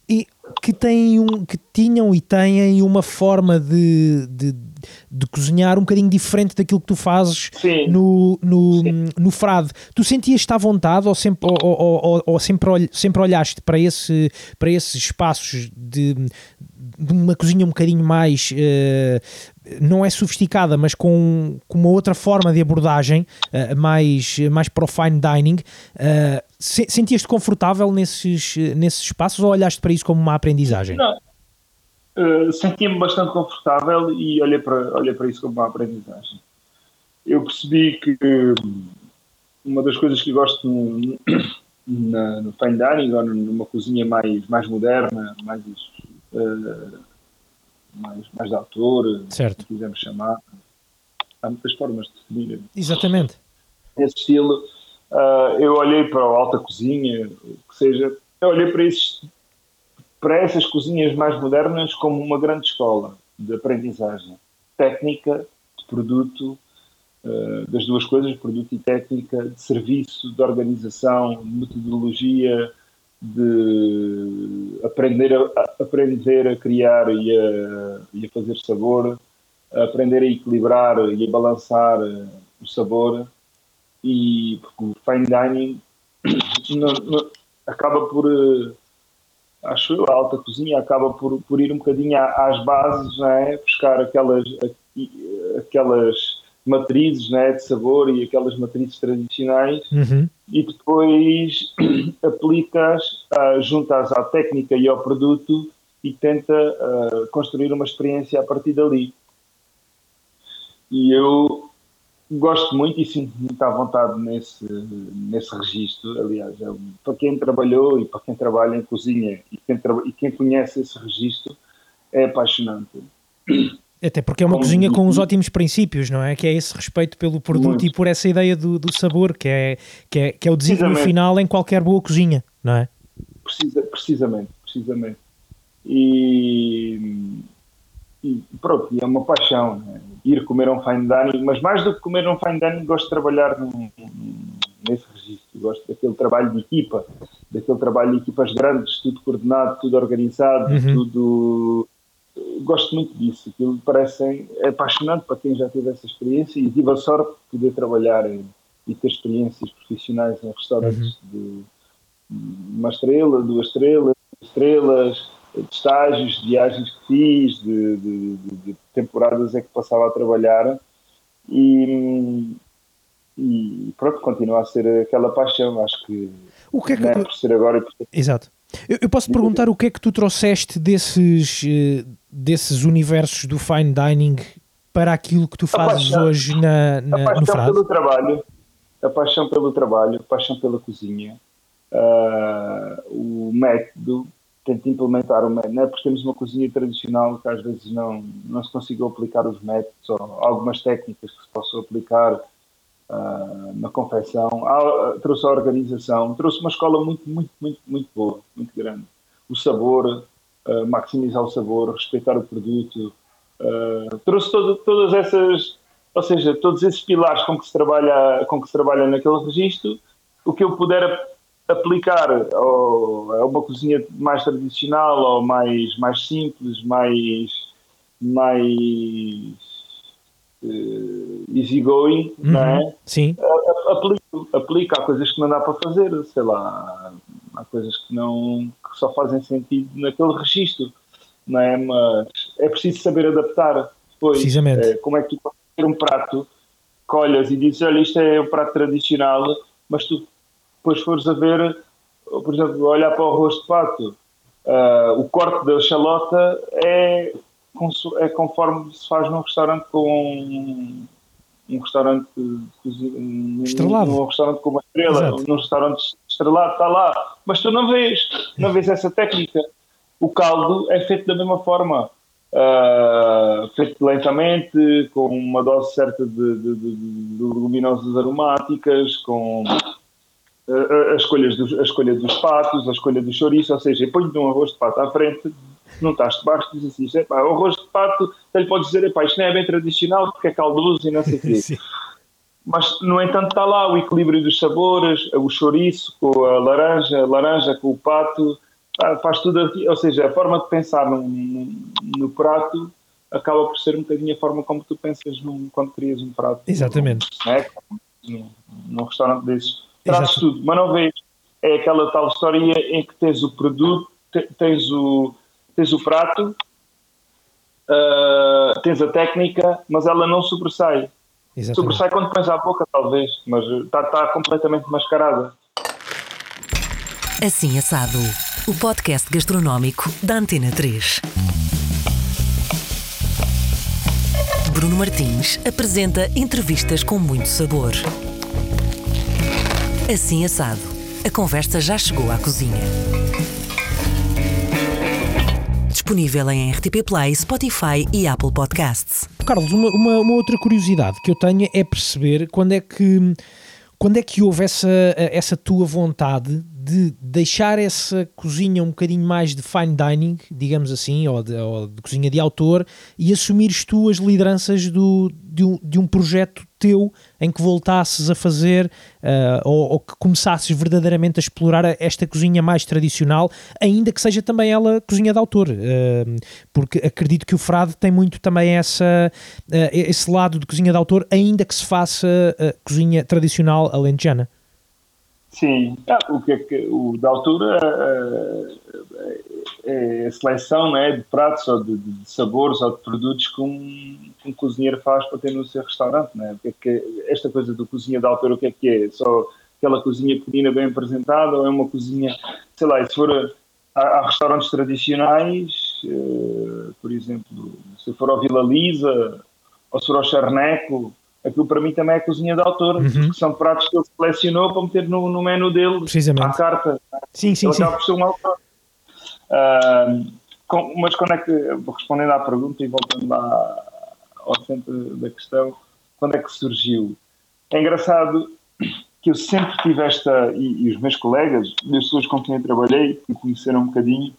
e que, têm um, que tinham e têm uma forma de, de, de cozinhar um bocadinho diferente daquilo que tu fazes no, no, no frade. Tu sentias-te à vontade ou sempre, ou, ou, ou, ou sempre, sempre olhaste para, esse, para esses espaços de, de uma cozinha um bocadinho mais uh, não é sofisticada, mas com, com uma outra forma de abordagem, uh, mais, mais para o fine dining. Uh, Sentias-te confortável nesses, nesses espaços ou olhaste para isso como uma aprendizagem? Não. Uh, Sentia-me bastante confortável e olhei para, olhei para isso como uma aprendizagem. Eu percebi que uma das coisas que gosto no, (coughs) na, no fine dining ou numa cozinha mais, mais moderna, mais uh, mais, mais de autor, certo. se quisermos chamar. Há muitas formas de definir. Exatamente. Esse estilo. Uh, eu olhei para a alta cozinha, que seja, eu olhei para, esses, para essas cozinhas mais modernas como uma grande escola de aprendizagem técnica, de produto, uh, das duas coisas, produto e técnica, de serviço, de organização, de metodologia, de aprender a, aprender a criar e a, e a fazer sabor, a aprender a equilibrar e a balançar eh, o sabor e porque o fine dining (coughs) não, não, acaba por eh, acho eu, a alta cozinha acaba por, por ir um bocadinho às bases, não é? buscar aquelas, aquelas matrizes né, de sabor e aquelas matrizes tradicionais Uhum. e depois (clears throat) aplicas, uh, juntas à técnica e ao produto e tenta uh, construir uma experiência a partir dali. E eu gosto muito e sinto muito à vontade nesse, nesse registro. Aliás, é, para quem trabalhou e para quem trabalha em cozinha e quem, e quem conhece esse registro, é apaixonante. (clears throat) Até porque é uma Como- cozinha com uns ótimos princípios, não é? Que é esse respeito pelo produto Muito. e por essa ideia do, do sabor, que é, que, é, que é o desígnio final em qualquer boa cozinha, não é? Precisa, precisamente, precisamente. E, e pronto, e é uma paixão né? ir comer um fine dining, mas mais do que comer um fine dining, gosto de trabalhar num- nesse registro. Gosto daquele trabalho de equipa, daquele trabalho de equipas grandes, tudo coordenado, tudo organizado, Uhum. tudo. Gosto muito disso. Aquilo parece é apaixonante para quem já teve essa experiência e tive a sorte de poder trabalhar em- e ter experiências profissionais em restaurantes de uma estrela, duas estrelas, estrelas, de estágios, de viagens que fiz, de, de- de- temporadas em que passava a trabalhar e, e pronto, continua a ser aquela paixão, acho que O que é que. não é por ser agora por Exato. Eu, eu posso perguntar o que é que tu trouxeste desses, eh, desses universos do fine dining para aquilo que tu fazes paixão- hoje na, a na, no paixão Frade? pelo trabalho, a paixão pelo trabalho, a paixão pela cozinha, ah, o método, tento implementar o método, não é porque temos uma cozinha tradicional que às vezes não, não se consigam aplicar os métodos ou algumas técnicas que se possam aplicar ah, na confecção. Ah, trouxe a organização, trouxe uma escola muito, muito, muito, muito boa, muito grande. O sabor, maximizar o sabor, respeitar o produto, ah, trouxe todo- todas essas, ou seja, todos esses pilares com que se trabalha, com que se trabalha naquele registro, o que eu puder ap- aplicar ao- a uma cozinha mais tradicional ou mais, mais simples, mais, mais eh, easygoing, não é? Uhum. Sim, aplico, aplico, há coisas que não dá para fazer, sei lá, há coisas que não que só fazem sentido naquele registro, não é? Mas é preciso saber adaptar depois. Precisamente. É, como é que tu podes ter um prato que olhas e dizes, olha, isto é um prato tradicional, mas tu depois fores a ver, por exemplo, olhar para o arroz de pato, ah, o corte da chalota é, é conforme se faz num restaurante com um, um restaurante Estrelado. um restaurante com uma estrela, Exato. num restaurante estrelado está lá, mas tu não vês, não vês essa técnica. O caldo é feito da mesma forma, ah, feito lentamente, com uma dose certa de, de, de- de leguminosas aromáticas, com a, a- a escolha dos, a escolha dos patos, a escolha do chouriço, ou seja, ponho-te um arroz de pato à frente, não estás de baixo, diz assim, "Epá, o arroz de pato, até lhe podes dizer, isto não é bem tradicional porque é caldoso e não sei o quê. (laughs) Mas, no entanto, está lá o equilíbrio dos sabores, o chouriço com a laranja, a laranja com o pato, ah, faz tudo aqui, ou seja, a forma de pensar no, no, no prato acaba por ser um bocadinho a forma como tu pensas num, quando crias um prato. Exatamente. Não é? Num, num restaurante desses. Trazes tudo, mas não vês. É aquela tal história em que tens o produto, te- tens o, tens o prato, ah, tens a técnica, mas ela não sobressai. Exatamente. Sobressai quando pões à boca, talvez, mas está tá completamente mascarada. Assim Assado, o podcast gastronómico da Antena 3. Bruno Martins apresenta entrevistas com muito sabor. Assim Assado, a conversa já chegou à cozinha. Disponível em RTP Play, Spotify e Apple Podcasts. Carlos, uma, uma, uma outra curiosidade que eu tenho é perceber quando é que, quando é que houve essa, essa tua vontade de deixar essa cozinha um bocadinho mais de fine dining, digamos assim, ou de, ou de cozinha de autor, e assumires tu as lideranças do, de, um, de um projeto teu em que voltasses a fazer ah, ou, ou que começasses verdadeiramente a explorar esta cozinha mais tradicional, ainda que seja também ela cozinha de autor, ah, porque acredito que o Frade tem muito também essa, ah, esse lado de cozinha de autor, ainda que se faça cozinha tradicional alentejana. Sim, ah, o que é que o da altura é a seleção né, de pratos ou de, de, sabores ou de produtos que um, um cozinheiro faz para ter no seu restaurante. Né? Que é que, esta coisa do cozinha da altura, o que é que é? Só aquela cozinha pequena bem apresentada ou é uma cozinha, sei lá, se for há, há restaurantes tradicionais, uh, por exemplo, se for ao Vila Lisa ou se for ao Charneco, aquilo para mim também é cozinha de autor, uhum. que são pratos que ele selecionou para meter no, no menu dele, à carta. Sim, sim, ele sim. acaba por ser um autor. Uh, com, mas quando é que, respondendo à pergunta e voltando lá ao centro da questão, quando é que surgiu? É engraçado que eu sempre tive esta, e, e os meus colegas, as pessoas com quem eu trabalhei, que me conheceram um bocadinho,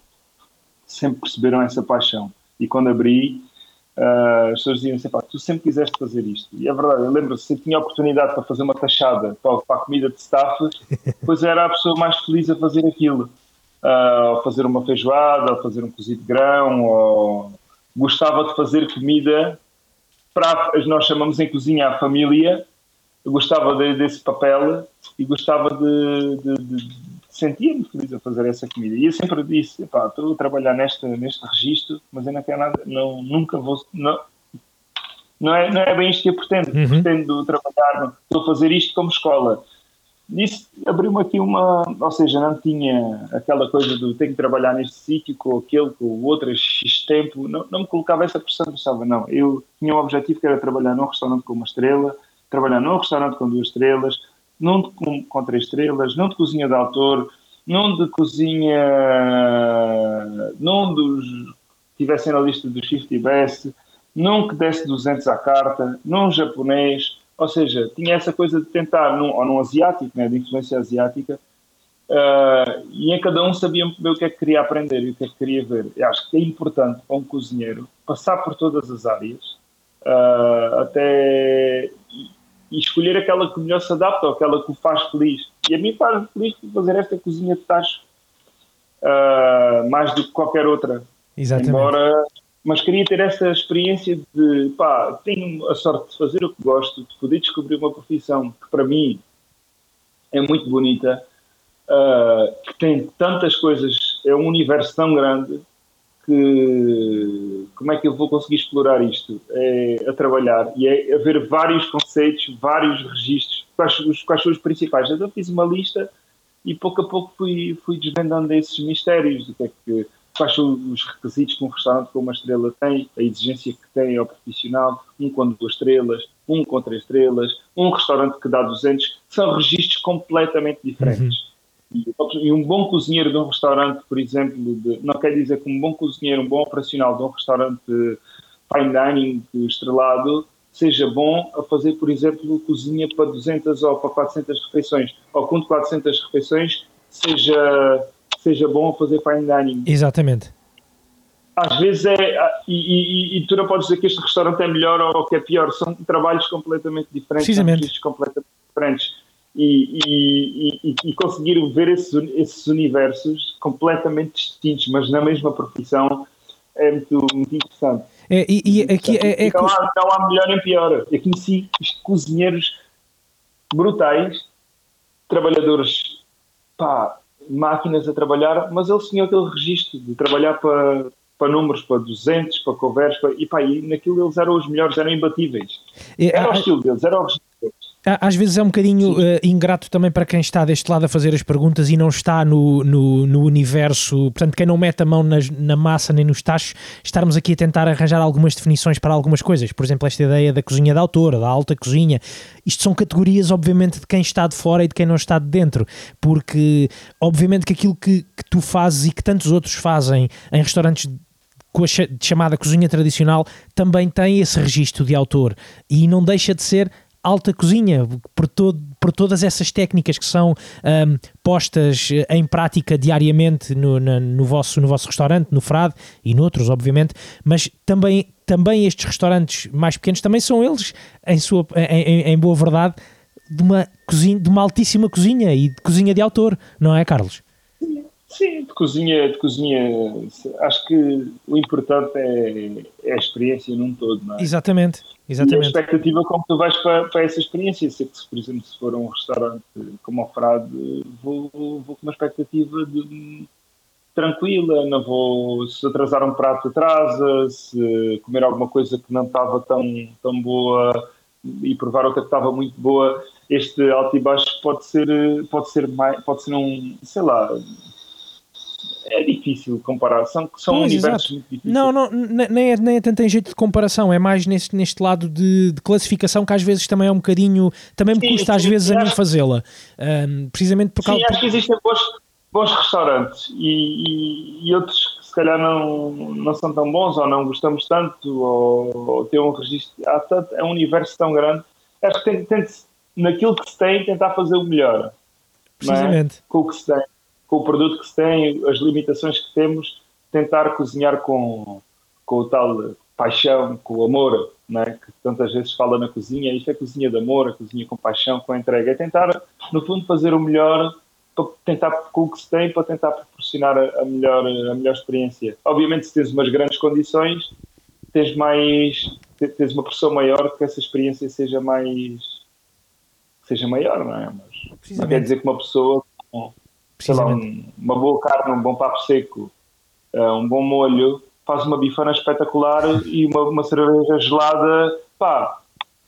sempre perceberam essa paixão. E quando abri, uh, as pessoas diziam assim, tu sempre quiseste fazer isto. E é verdade, eu lembro-se, se tinha oportunidade para fazer uma taxada para, para, a comida de staff, (laughs) pois era a pessoa mais feliz a fazer aquilo. Uh, ou fazer uma feijoada, ou fazer um cozido de grão, ou gostava de fazer comida para, nós chamamos em cozinha a família, eu gostava de, desse papel e gostava de, de, de sentia-me feliz a fazer essa comida. E eu sempre disse, pá, estou a trabalhar neste, neste registro, mas eu não quero nada, não, nunca vou, não, não, é, não é bem isto que eu pretendo. Uhum. Pretendo trabalhar, estou a fazer isto como escola. Isso abriu-me aqui uma, ou seja, não tinha aquela coisa do tenho que trabalhar neste sítio com aquele, com o outro, X tempo, não, não me colocava essa pressão, pensava, não, eu tinha um objetivo que era trabalhar num restaurante com uma estrela, trabalhar num restaurante com duas estrelas, num de, com, com três estrelas, num de cozinha de autor, num de cozinha, num dos que tivessem na lista do Shift Best, num que desse 200 à carta, num japonês, ou seja, tinha essa coisa de tentar, num, ou num asiático, né, de influência asiática, uh, e em cada um sabia o que é que queria aprender e o que é que queria ver. Eu acho que é importante para um cozinheiro passar por todas as áreas, uh, até e escolher aquela que melhor se adapta ou aquela que o faz feliz. E a mim faz feliz fazer esta cozinha de tacho uh, mais do que qualquer outra. Exatamente. Embora, mas queria ter esta experiência de, pá, tenho a sorte de fazer o que gosto, de poder descobrir uma profissão que para mim é muito bonita, uh, que tem tantas coisas, é um universo tão grande que como é que eu vou conseguir explorar isto? É a trabalhar e é haver vários conceitos, vários registros, quais, os, quais são os principais. Eu fiz uma lista e pouco a pouco fui, fui desvendando esses mistérios, do que é que, quais são os requisitos que um restaurante com uma estrela tem, a exigência que tem ao profissional, um com duas estrelas, um com três estrelas, um restaurante que dá 200, são registros completamente diferentes. Uhum. E um bom cozinheiro de um restaurante, por exemplo, de, não quer dizer que um bom cozinheiro, um bom operacional de um restaurante fine dining estrelado, seja bom a fazer, por exemplo, cozinha para 200 ou para 400 refeições, ou com 400 refeições, seja, seja bom a fazer fine dining. Exatamente. Às vezes é, e, e, e tu não podes dizer que este restaurante é melhor ou que é pior, são trabalhos completamente diferentes, Precisamente. são completamente diferentes e, e, e, conseguir ver esses, esses, universos completamente distintos, mas na mesma profissão, é muito, muito interessante. É, e, e aqui é, é não, há, não há melhor nem pior. Eu conheci cozinheiros brutais, trabalhadores, pá, máquinas a trabalhar, mas eles tinham aquele registro de trabalhar para, para números, para 200, para covers, para, e pá, e naquilo eles eram os melhores, eram imbatíveis. É, era o estilo deles, era o registro. Às vezes é um bocadinho uh, ingrato também para quem está deste lado a fazer as perguntas e não está no, no, no universo, portanto, quem não mete a mão nas, na massa nem nos tachos, estarmos aqui a tentar arranjar algumas definições para algumas coisas. Por exemplo, esta ideia da cozinha da autora, da alta cozinha. Isto são categorias, obviamente, de quem está de fora e de quem não está de dentro, porque, obviamente, que aquilo que, que tu fazes e que tantos outros fazem em restaurantes com a chamada cozinha tradicional também tem esse registro de autor e não deixa de ser alta cozinha, por, todo, por todas essas técnicas que são um, postas em prática diariamente no, na, no, vosso, no vosso restaurante, no Frade e noutros, obviamente, mas também, também estes restaurantes mais pequenos também são eles, em, sua, em, em boa verdade, de uma, cozinha, de uma altíssima cozinha e de cozinha de autor, não é, Carlos? Sim, de cozinha, de cozinha, acho que o importante é, é a experiência num todo, não é? Exatamente. Exatamente. E a expectativa como tu vais para, para essa experiência. Se, por exemplo, se for um restaurante como o Frade, vou, vou com uma expectativa de tranquila, não vou se atrasar um prato atrasa, se comer alguma coisa que não estava tão, tão boa e provar outra que estava muito boa, este alto e baixo pode ser pode ser mais, pode ser um, sei lá, é difícil comparar, são, são pois, universos exato. muito difíceis. Não, não, nem é, nem é tanto em jeito de comparação, é mais neste, neste lado de, de classificação que às vezes também é um bocadinho, também me custa sim, às vezes a mim fazê-la, um, precisamente por causa... Sim, acho que existem bons, bons restaurantes e, e, e, outros que se calhar não, não são tão bons ou não gostamos tanto ou, ou têm um registro, há tanto, é um universo tão grande, acho que tem, tem naquilo que se tem tentar fazer o melhor. É? Precisamente. É? Com o que se tem com o produto que se tem, as limitações que temos, tentar cozinhar com, com o tal paixão, com o amor, né? que tantas vezes fala na cozinha. Isto é cozinha de amor, a cozinha com paixão, com entrega. É tentar, no fundo, fazer o melhor para tentar com o que se tem para tentar proporcionar a, melhor a melhor experiência. Obviamente, se tens umas grandes condições, tens mais tens uma pressão maior que essa experiência seja mais seja maior, não é? Mas não quer dizer que uma pessoa sei lá, um, uma boa carne, um bom papo seco, uh, um bom molho, faz uma bifana espetacular e uma, uma cerveja gelada, pá,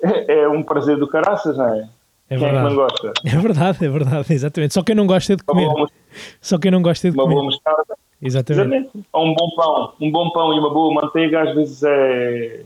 é, é, um prazer do caraças, não é? É quem verdade. é que não gosta? É verdade, é verdade, exatamente. Só quem não gosta de comer. Boa, Só quem não gosta de uma comer. Uma boa mostarda. Exatamente. exatamente. Ou um bom pão. Um bom pão e uma boa manteiga às vezes é,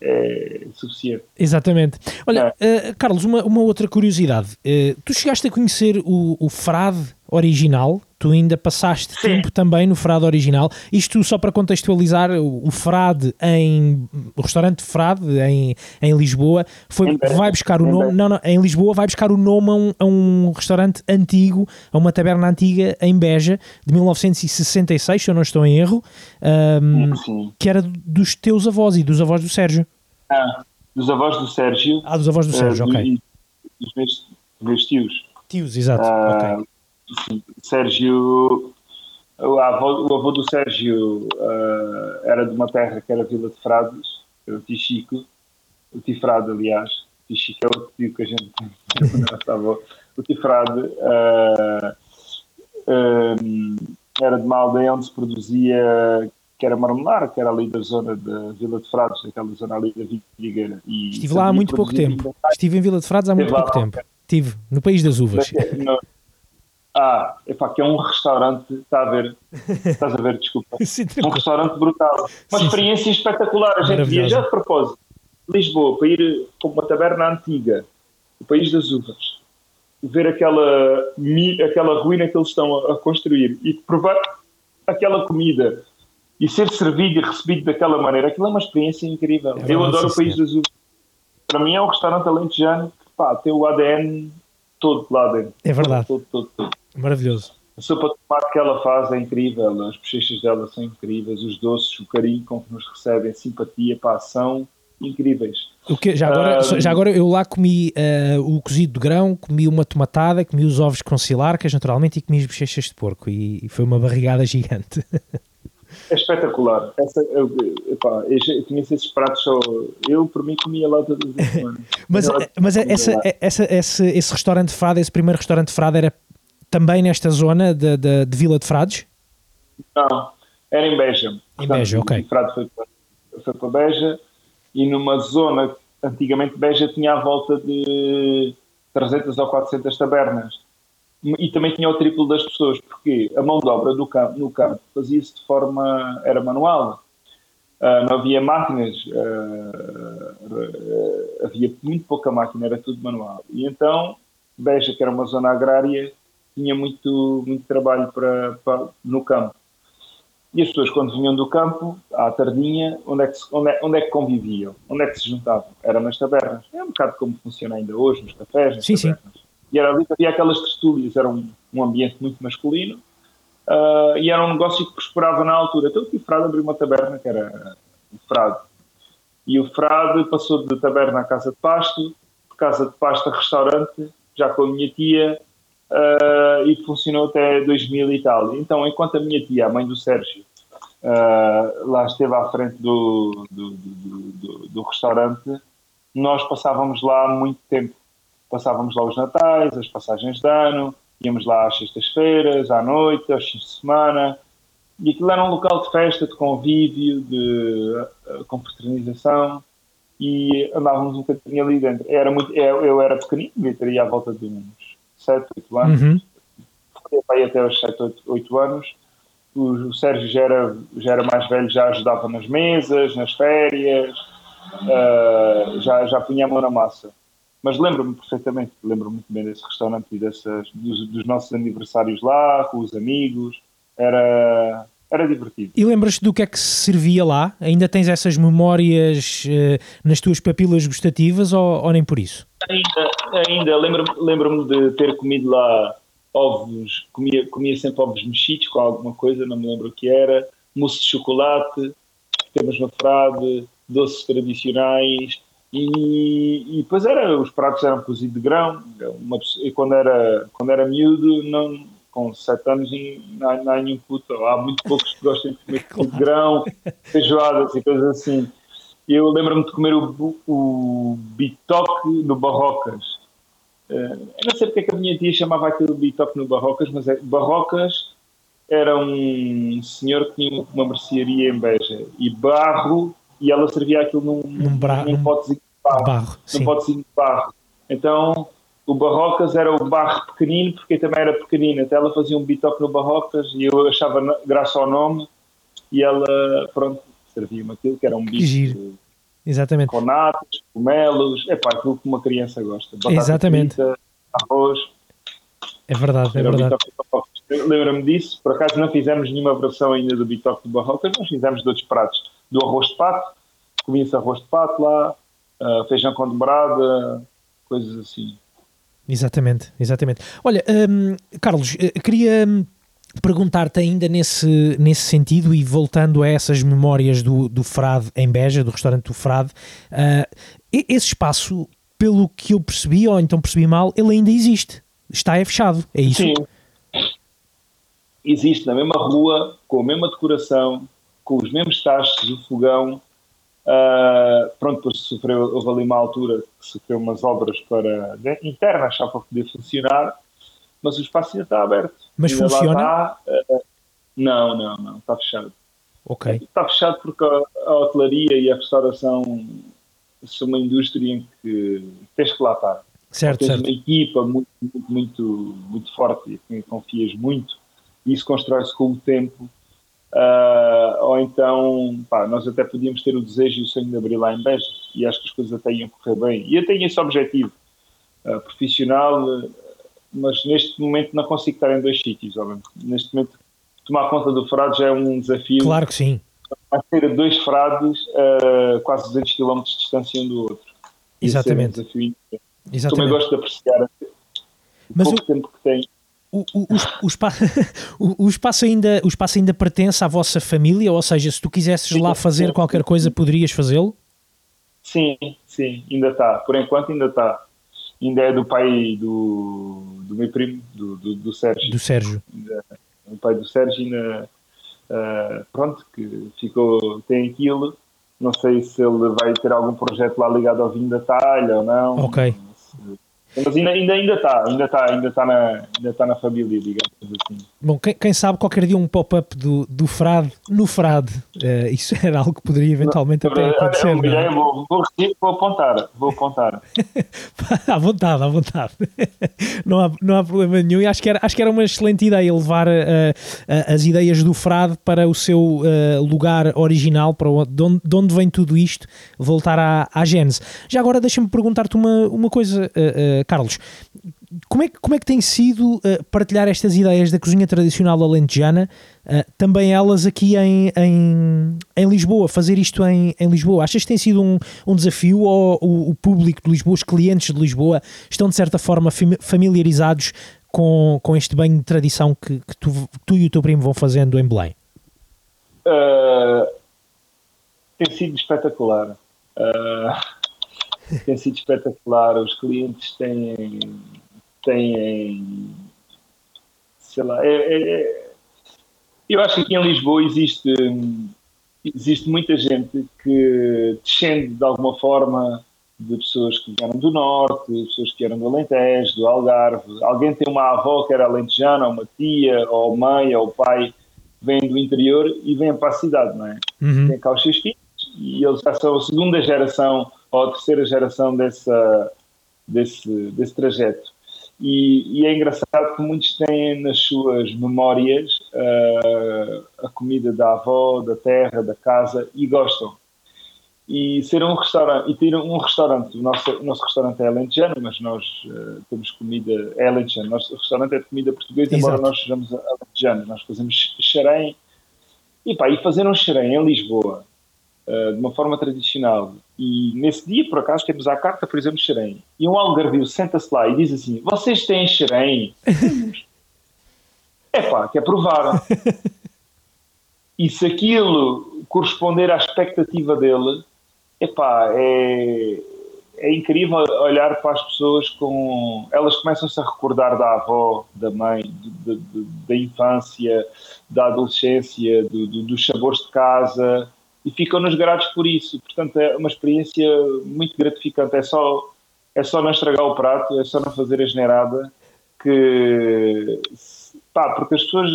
é suficiente. Exatamente. Olha, é. uh, Carlos, uma, uma outra curiosidade. Uh, tu chegaste a conhecer o, o frade original, tu ainda passaste Sim. tempo também no Frade original. Isto só para contextualizar, o, o Frade em o restaurante Frade em, em Lisboa foi, vai buscar o nome, não, não, em Lisboa vai buscar o nome a um, a um, restaurante antigo, a uma taberna antiga em Beja, de 1966, se eu não estou em erro, um, que era dos teus avós e dos avós do Sérgio. Ah, dos avós do Sérgio. Ah, dos avós do Sérgio, uh, ok. Dos meus, meus tios. Tios, exato, uh, ok. Sérgio, o avô, o avô do Sérgio uh, era de uma terra que era Vila de Frades, o Tichico, o Tifrade, aliás, o Tichico é outro tio que a gente (laughs) o Tifrade uh, um, era de uma aldeia onde se produzia que era marmelar, que era ali da zona da Vila de Frades, daquela zona ali da Vigueira. Estive lá há muito pouco tempo. Estive em Vila de Frades há muito pouco tempo. Estive no país das uvas. No, ah, epá, que é um restaurante, está a ver? Estás a ver, desculpa. (laughs) Sim, um restaurante brutal. Uma sim, experiência sim. espetacular. A gente viaja de propósito. Lisboa, para ir para uma taberna antiga, o país das uvas, ver aquela, aquela ruína que eles estão a, construir e provar aquela comida e ser servido e recebido daquela maneira, aquilo é uma experiência incrível. É Eu adoro o país das uvas. Para mim é um restaurante alentejano que pá, tem o ADN todo lá dentro. É verdade. Todo, todo, todo. Maravilhoso. A sopa de tomate que ela faz é incrível, as bochechas dela são incríveis, os doces, o carinho com que nos recebem, a simpatia, pá, são incríveis. O que, já, agora, já agora eu lá comi uh, o cozido de grão, comi uma tomatada, comi os ovos com silarcas naturalmente e comi as bochechas de porco e, e foi uma barrigada gigante. (laughs) É espetacular. Essa, eu, epá, eu, esses pratos só. Eu, por mim, comia (laughs) lá todas as semanas. mas mas essa, essa, esse, esse restaurante Frade, esse primeiro restaurante Frade, era também nesta zona de, de, de Vila de Frades? Não, era em Beja. Em Portanto, Beja, ok. Frade foi para, foi para Beja e numa zona, antigamente Beja tinha à volta de 300 ou 400 tabernas e também tinha o triplo das pessoas, porque a mão de obra do campo, no campo fazia-se de forma, era manual, uh, não havia máquinas, uh, uh, havia muito pouca máquina, era tudo manual. E então, Beja, que era uma zona agrária, tinha muito, muito trabalho para, para, no campo. E as pessoas, quando vinham do campo, à tardinha, onde é, que, onde, é, onde é que conviviam? Onde é que se juntavam? Era nas tabernas. É um bocado como funciona ainda hoje, nos cafés, nas sim, tabernas. Sim. E era ali que havia aquelas tertúlias, era um, um ambiente muito masculino, uh, e era um negócio que prosperava na altura. Então o Frade abriu uma taberna, que era o Frade. E o Frade passou de taberna à casa de pasto, de casa de pasto a restaurante, já com a minha tia, uh, e funcionou até 2000 e tal. Então, enquanto a minha tia, a mãe do Sérgio, uh, lá esteve à frente do, do, do, do, restaurante, nós passávamos lá muito tempo. Passávamos lá os natais, as passagens de ano, íamos lá às sextas-feiras, à noite, aos fins de semana, e aquilo era um local de festa, de convívio, de uh, confraternização, e andávamos um bocadinho ali dentro. Era muito, eu, eu era pequenino, devia ter à volta de uns 7, 8 anos, uhum. Fui até aos 7, 8, 8 anos. O, o, Sérgio já era, já era mais velho, já ajudava nas mesas, nas férias, uh, já, já punha a mão na massa. Mas lembro-me perfeitamente, lembro-me muito bem desse restaurante e dessas, dos, dos nossos aniversários lá, com os amigos. Era, era divertido. E lembras-te do que é que se servia lá? Ainda tens essas memórias uh, nas tuas papilas gustativas ou, ou, nem por isso? Ainda, ainda lembro-me lembro de ter comido lá ovos, comia, comia sempre ovos mexidos com alguma coisa, não me lembro o que era, mousse de chocolate, temos na frade, doces tradicionais e, e depois era, os pratos eram cozidos de grão, uma, e quando era, quando era miúdo não com 7 anos não, não há nenhum puto, há muito poucos que gostem de comer claro. de grão, feijoadas e coisas assim. Eu lembro-me de comer o, o bitoque no Barrocas. Uh, eu não sei porque é que a minha tia chamava aquilo bitoque no Barrocas, mas é, Barrocas era um senhor que tinha uma mercearia em Beja e barro, e ela servia aquilo num, num, bra... num potezinho de barro. barro num potezinho de barro. Então o Barrocas era o barro pequenino, porque também era pequenino. Até ela fazia um bitoque no Barrocas e eu achava graça ao nome e ela, pronto, servia-me aquilo, que era um bicho Exatamente. com natas, comelos, é pá, aquilo que uma criança gosta. Batata Exatamente. Frita, arroz. É verdade, é verdade. Lembra-me disso, por acaso não fizemos nenhuma versão ainda do bitoque do Barrocas, nós fizemos de outros pratos. Do arroz de pato, comia-se arroz de pato lá, uh, feijão com dobrada, coisas assim. Exatamente, exatamente. Olha, um, Carlos, eh, queria hum, perguntar-te ainda nesse, nesse sentido e voltando a essas memórias do, do Frade em Beja, do restaurante do Frade, uh, esse espaço, pelo que eu percebi, ou então percebi mal, ele ainda existe. Está é fechado, é isso? Sim. Existe na mesma rua, com a mesma decoração, com os mesmos tachos, o fogão, Uh, pronto, depois sofreu, houve ali uma altura que sofreu umas obras para, né, internas só para poder funcionar, mas o espaço ainda está aberto. Mas ainda funciona? Está, uh, não, não, não, está fechado. Ok. Está fechado porque a, a hotelaria e a restauração são uma indústria em que tens que lá estar. Certo, tens certo. uma equipa muito, muito, muito forte e que confias muito e isso constrói-se com o tempo Uh, ou então, pá, nós até podíamos ter o desejo e o sonho de abrir lá em Beja e acho que as coisas até iam correr bem. E eu tenho esse objetivo uh, profissional, uh, mas neste momento não consigo estar em dois sítios. Obviamente. Neste momento, tomar conta do frado já é um desafio. Claro que sim. Vai ter dois frades a quase 200 km de distância um do outro. Exatamente. É um. Exatamente. Também gosto de apreciar o mas pouco o... tempo que tenho o, o, o, espa (laughs) o, espaço ainda, o espaço ainda pertence à vossa família? Ou seja, se tu quisesses sim, lá fazer qualquer coisa, poderias fazê-lo? Sim, sim, ainda está. Por enquanto ainda está. Ainda é do pai do, do meu primo, do, do, do Sérgio. Do Sérgio. Ainda, o pai do Sérgio ainda, uh, pronto, que ficou, tem aquilo. Não sei se ele vai ter algum projeto lá ligado ao vinho da talha ou não. Ok. Mas ainda, ainda, ainda está, ainda está, ainda está na, ainda está na família, digamos assim. Bom, quem, quem sabe qualquer dia um pop-up do, do Frade no Frade, uh, isso (laughs) era algo que poderia eventualmente não, até acontecer. É, é, vou, vou, vou, apontar, vou apontar. (laughs) à vontade, à vontade. (laughs) não, há, não há problema nenhum e acho que era, acho que era uma excelente ideia levar uh, uh, as ideias do Frade para o seu lugar original, para onde, de onde vem tudo isto, voltar à, à Gênese. Já agora deixa-me perguntar-te uma, uma coisa, Carlos, como é, como é que tem sido uh, partilhar estas ideias da cozinha tradicional alentejana, uh, também elas aqui em, em, em, Lisboa, fazer isto em, em Lisboa? Achas que tem sido um, um desafio ou o, o, público de Lisboa, os clientes de Lisboa, estão de certa forma familiarizados com, com este banho de tradição que, que, tu, que tu e o teu primo vão fazendo em Belém? Uh, tem sido espetacular. Uh, tem sido espetacular. Os clientes têm, têm sei lá, é, é, é, eu acho que aqui em Lisboa existe, existe muita gente que descende de alguma forma de pessoas que vieram do norte, pessoas que eram do Alentejo, do Algarve. Alguém tem uma avó que era alentejana, uma tia, ou mãe, ou pai, vem do interior e vem para a cidade, não é? Uhum. Tem cá os seus filhos e eles já são a segunda geração ou a terceira geração dessa, desse, desse trajeto. E, e, é engraçado que muitos têm nas suas memórias uh, a comida da avó, da terra, da casa e gostam e ser um restaurante e ter um restaurante o nosso, o nosso restaurante é alentejano mas nós uh, temos comida é alentejano nosso restaurante é de comida portuguesa Exato. embora nós sejamos alentejanos nós fazemos xerém e pá, e fazer um xerém em Lisboa de uma forma tradicional. E nesse dia por acaso temos à carta por exemplo xerém. E um algarvio senta-se lá e diz assim vocês têm xerém? (laughs) É pá, quer provar e se aquilo corresponder à expectativa dele epá, é, é incrível olhar para as pessoas com. Elas começam-se a recordar da avó, da mãe, da infância, da adolescência, do, do, dos sabores de casa e ficam-nos gratos por isso. Portanto, é uma experiência muito gratificante. É só, é só não estragar o prato, é só não fazer a generada que. Pá, porque as pessoas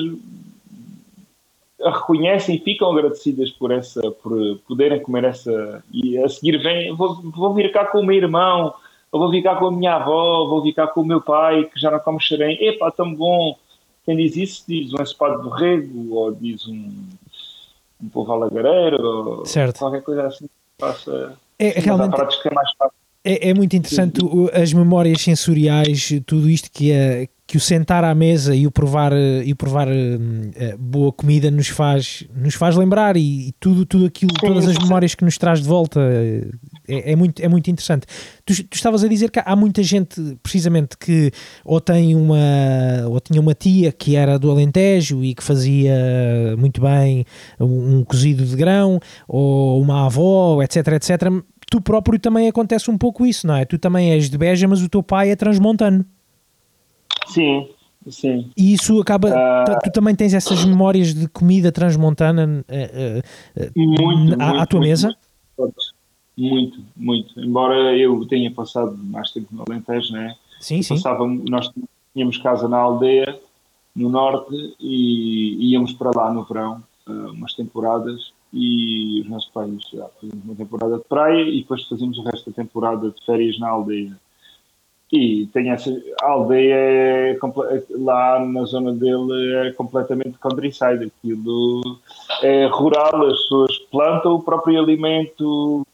reconhecem e ficam agradecidas por essa, por poderem comer essa. E a seguir vem, vou, vou vir cá com o meu irmão, ou vou vir cá com a minha avó, vou vir cá com o meu pai, que já não come xerém. Epá, tão bom. Quem diz isso diz um ensopado de borrego, ou diz um, um povo alagareiro, ou certo. qualquer coisa assim que faça. É, realmente... que é mais fácil. É, é, muito interessante as memórias sensoriais, tudo isto que é, que o sentar à mesa e o provar e o provar uh, boa comida nos faz nos faz lembrar e, e tudo tudo aquilo sim, todas as memórias que nos traz de volta é, é, muito é muito interessante. Tu, tu, estavas a dizer que há muita gente precisamente que ou tem uma ou tinha uma tia que era do Alentejo e que fazia muito bem um, um cozido de grão ou uma avó etc etc tu próprio também acontece um pouco isso não é tu também és de Beja mas o teu pai é transmontano Sim, sim. E isso acaba. Uh, tu também tens essas memórias de comida transmontana uh, uh, muito, à, muito, à, tua muito, mesa? Muito, muito. Embora eu tenha passado mais tempo no Alentejo, né? Sim, sim. Passávamos, nós tínhamos casa na aldeia, no norte, e íamos para lá no verão, umas temporadas, e os nossos pais já fazíamos uma temporada de praia e depois fazíamos o resto da temporada de férias na aldeia. E tem essa a aldeia é, lá na zona dele é completamente countryside. Aquilo é rural, as pessoas plantam o próprio alimento,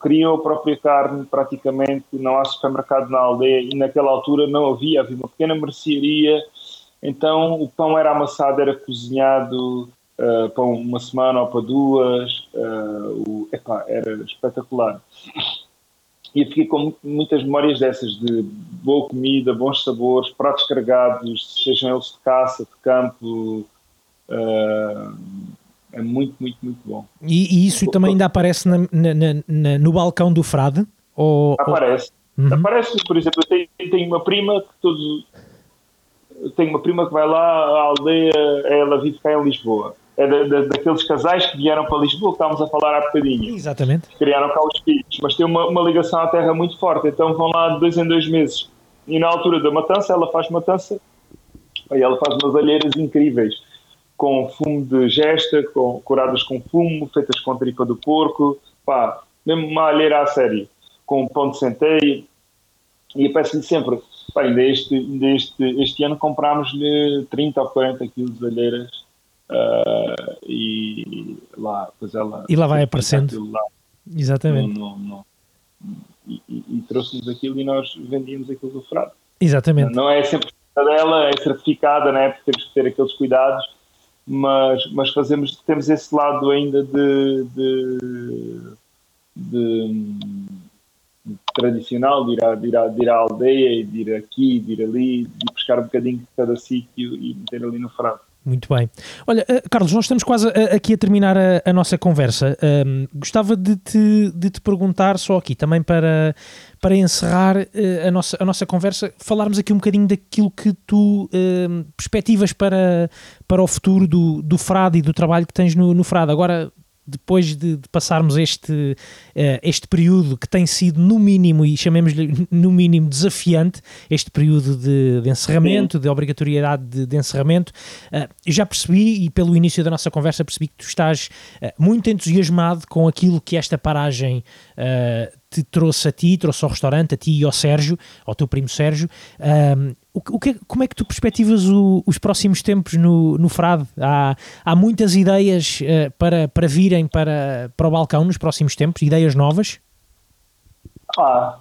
criam a própria carne praticamente. Não há supermercado na aldeia e naquela altura não havia, havia uma pequena mercearia. Então o pão era amassado, era cozinhado uh, para uma semana ou para duas. Uh, o, epá, era espetacular e fiquei com muitas memórias dessas de boa comida, bons sabores, pratos carregados, sejam eles de caça, de campo. Uh, é muito, muito, muito bom. E, e isso também ainda aparece na, na, na, no balcão do Frade? Ou, aparece. Ou... Uhum. Aparece, por exemplo, eu tenho, tenho uma prima que todos. Tenho uma prima que vai lá à aldeia, ela vive cá em Lisboa é da, da, daqueles casais que vieram para Lisboa, que estávamos a falar há bocadinho. Exatamente. Criaram cá os filhos, mas tem uma, uma ligação à terra muito forte, então vão lá de dois em dois meses. E na altura da matança, ela faz matança, aí ela faz umas alheiras incríveis, com fumo de gesta, com, curadas com fumo, feitas com tripa do porco, pá, mesmo uma alheira a sério, com pão de centeio. E eu peço-lhe sempre, pá, ainda este, este, este ano comprámos-lhe 30 ou 40 quilos de alheiras Uh, e lá, pois ela. E lá vai aparecendo. Lá, Exatamente. No, no, no, e, e, trouxe-nos aquilo e nós vendíamos aquilo do frado. Exatamente. Não é sempre dela, é certificada, né? porque temos que ter aqueles cuidados, mas, mas fazemos, temos esse lado ainda de, de, de, de tradicional, de ir, à, de, ir à, de ir à aldeia e de ir aqui, de ir ali, de pescar um bocadinho de cada sítio e meter ali no frado. Muito bem. Olha, uh, Carlos, nós estamos quase a, aqui a terminar a, a nossa conversa. Um, gostava de te, de te perguntar, só aqui também para, para encerrar uh, a, nossa, a nossa conversa, falarmos aqui um bocadinho daquilo que tu uh, perspectivas para, para o futuro do, do Frado e do trabalho que tens no, no Frado. Agora, depois de, de passarmos este, uh, este período que tem sido, no mínimo, e chamemos-lhe no mínimo desafiante, este período de, de encerramento, de obrigatoriedade de, de encerramento, uh, já percebi, e pelo início da nossa conversa percebi que tu estás uh, muito entusiasmado com aquilo que esta paragem te trouxe a ti, trouxe ao restaurante, a ti e ao Sérgio, ao teu primo Sérgio. Um, o, que, como é que tu perspectivas o, os próximos tempos no, no Frade? Há, há muitas ideias uh, para, para virem para, para o balcão nos próximos tempos, ideias novas? Ah,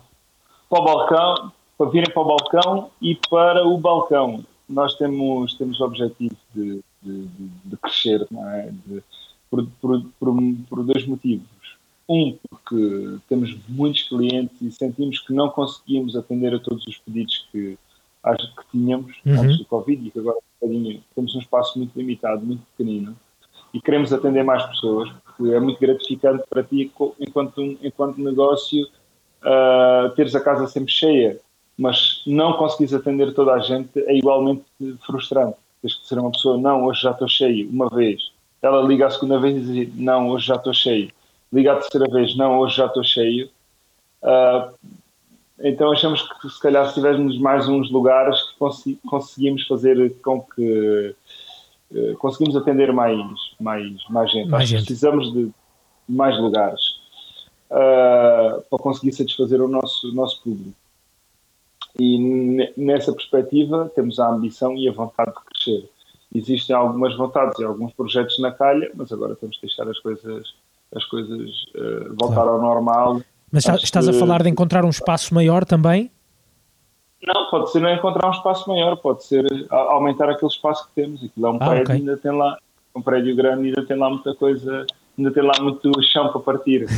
para o balcão, para virem para o balcão e para o balcão. Nós temos, temos o objetivo de, de, de crescer, não é? De, por, por, por, por dois motivos. Um, porque temos muitos clientes e sentimos que não conseguimos atender a todos os pedidos que, que tínhamos uhum. antes do Covid e que agora temos um espaço muito limitado, muito pequenino e queremos atender mais pessoas porque é muito gratificante para ti enquanto, enquanto negócio uh, teres a casa sempre cheia mas não conseguires atender toda a gente é igualmente frustrante. Tens que ser uma pessoa, não, hoje já estou cheio uma vez, ela liga a segunda vez e diz não, hoje já estou cheio liga a terceira vez, não, hoje já estou cheio. Uh, então achamos que se calhar se tivermos mais uns lugares que conseguimos fazer com que uh, conseguimos atender mais, mais, mais gente. Mais gente. Precisamos de mais lugares uh, para conseguir satisfazer o nosso, nosso público. E nessa perspectiva temos a ambição e a vontade de crescer. Existem algumas vontades e alguns projetos na calha, mas agora temos que deixar as coisas as coisas uh, voltar claro. ao normal. Mas Acho estás que... a falar de encontrar um espaço maior também? Não, pode ser não encontrar um espaço maior, pode ser aumentar aquele espaço que temos. Aquilo é um ah, prédio, okay. ainda tem lá, um prédio grande, ainda tem lá muita coisa, ainda tem lá muito chão para partir. (laughs)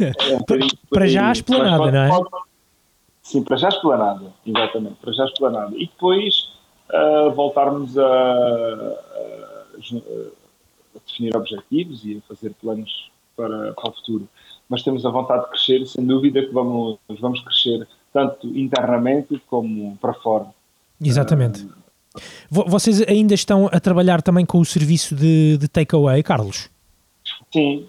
é, um para já a esplanada, não é? Pode, sim, para já a esplanada, exatamente, para já a esplanada. E depois uh, voltarmos a, a definir objetivos e a fazer planos para, para o futuro. Mas temos a vontade de crescer, sem dúvida que vamos, vamos crescer tanto internamente como para fora. Exatamente. Uh, Vocês ainda estão a trabalhar também com o serviço de, de takeaway, Carlos? Sim,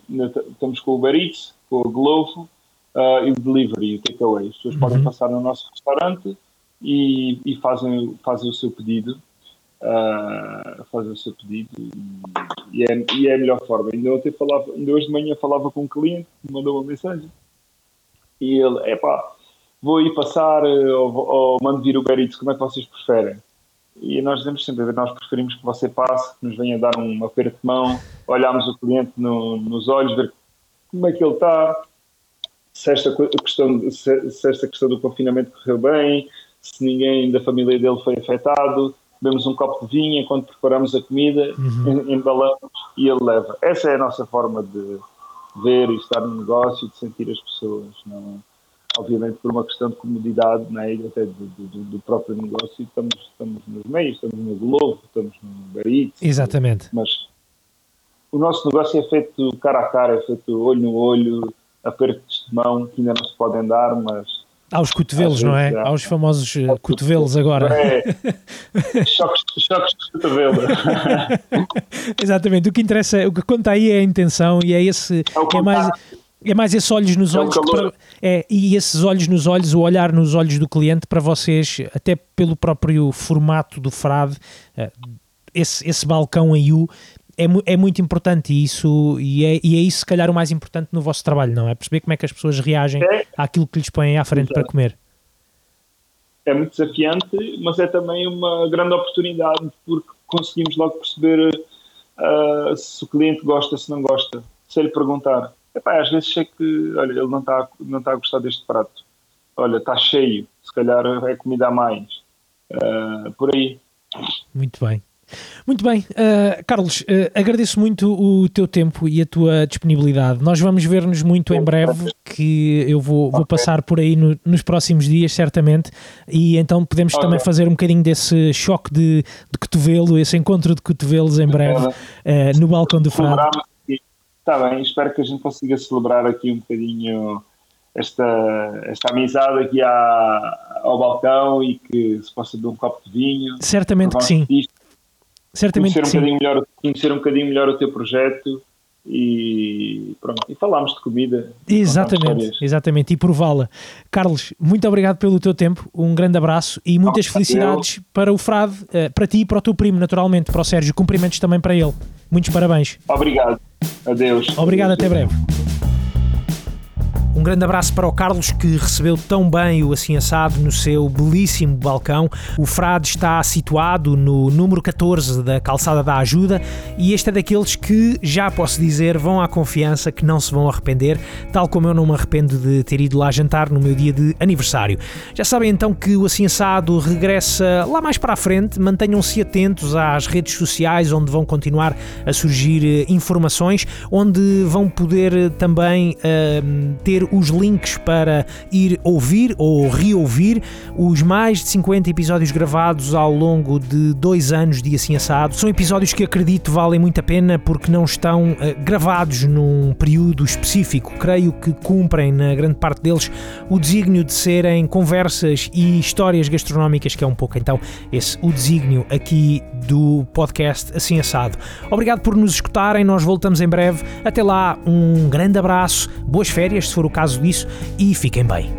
estamos com o Uber Eats, com o Glovo uh, e o Delivery, o takeaway. As pessoas uhum. podem passar no nosso restaurante e, e, fazem, fazem o seu pedido uh, fazer o seu pedido e, é, e é a melhor forma. Ainda, ontem falava, ainda hoje de manhã falava com um cliente que me mandou uma mensagem e ele, é pá, vou ir passar ou, ou mando vir o Beritz, como é que vocês preferem? E nós dizemos sempre, nós preferimos que você passe, que nos venha dar um aperto de mão, olharmos o cliente no, nos olhos, ver como é que ele está, se esta questão, se, se esta questão do confinamento correu bem, se ninguém da família dele foi afetado, bebemos um copo de vinho enquanto preparamos a comida, uhum. embalamos e ele leva. Essa é a nossa forma de ver e estar no negócio, de sentir as pessoas. Não, obviamente, por uma questão de comodidade, né, até do, do, do, próprio negócio, estamos, estamos nos meios, estamos no Globo, estamos no Barito. Exatamente. Mas o nosso negócio é feito cara a cara, é feito olho no olho, apertos de mão que ainda não se podem dar, mas aos cotovelos, não é? Aos famosos uh, cotovelos agora. É. (laughs) choques, choques de cotovelo. (laughs) Exatamente. O que interessa, o que conta aí é a intenção e é esse. É, é mais, é mais esses olhos nos é olhos. Para, é, e esses olhos nos olhos, o olhar nos olhos do cliente para vocês, até pelo próprio formato do frade, uh, esse, esse balcão em U é, é muito importante e isso e é, e é isso se calhar o mais importante no vosso trabalho, não é? Perceber como é que as pessoas reagem é. àquilo que lhes põem à frente Exato. para comer. É muito desafiante, mas é também uma grande oportunidade porque conseguimos logo perceber uh, se o cliente gosta, se não gosta. Se ele perguntar, Epá, às vezes sei que olha, ele não está não tá a gostar deste prato. Olha, está cheio, se calhar é comida a mais. Uh, por aí. Muito bem. Muito bem, uh, Carlos, uh, agradeço muito o teu tempo e a tua disponibilidade. Nós vamos ver-nos muito em breve, que eu vou, vou passar por aí no, nos próximos dias, certamente, e então podemos okay. também fazer um bocadinho desse choque de, de cotovelo, esse encontro de cotovelos em breve, uh, no balcão do Frado. Está bem, espero que a gente consiga celebrar aqui um bocadinho esta, esta amizade aqui à, ao balcão e que se possa beber um copo de vinho. Certamente que sim. Isto Certamente conhecer um, bocadinho melhor, conhecer um bocadinho melhor o teu projeto e pronto, e falámos de comida. Exatamente, exatamente, e prová-la. Carlos, muito obrigado pelo teu tempo, um grande abraço e muitas felicidades para o Frade, eh, para ti e para o teu primo, naturalmente, para o Sérgio, cumprimentos também para ele. Muitos parabéns. Obrigado, adeus. Obrigado, adeus. até breve. Um grande abraço para o Carlos que recebeu tão bem o Assim Assado no seu belíssimo balcão. O Frade está situado no número 14 da Calçada da Ajuda e este é daqueles que, já posso dizer, vão à confiança que não se vão arrepender, tal como eu não me arrependo de ter ido lá jantar no meu dia de aniversário. Já sabem então que o Assim Assado regressa lá mais para a frente, mantenham-se atentos às redes sociais onde vão continuar a surgir eh, informações, onde vão poder eh, também uh, ter os links para ir ouvir ou reouvir os mais de 50 episódios gravados ao longo de dois anos de Assim Assado. São episódios que acredito valem muito a pena porque não estão uh, gravados num período específico. Creio que cumprem, na grande parte deles, o desígnio de serem conversas e histórias gastronómicas, que é um pouco então esse o desígnio aqui do podcast Assim Assado. Obrigado por nos escutarem, nós voltamos em breve. Até lá, um grande abraço, boas férias, se for o caso disso e fiquem bem.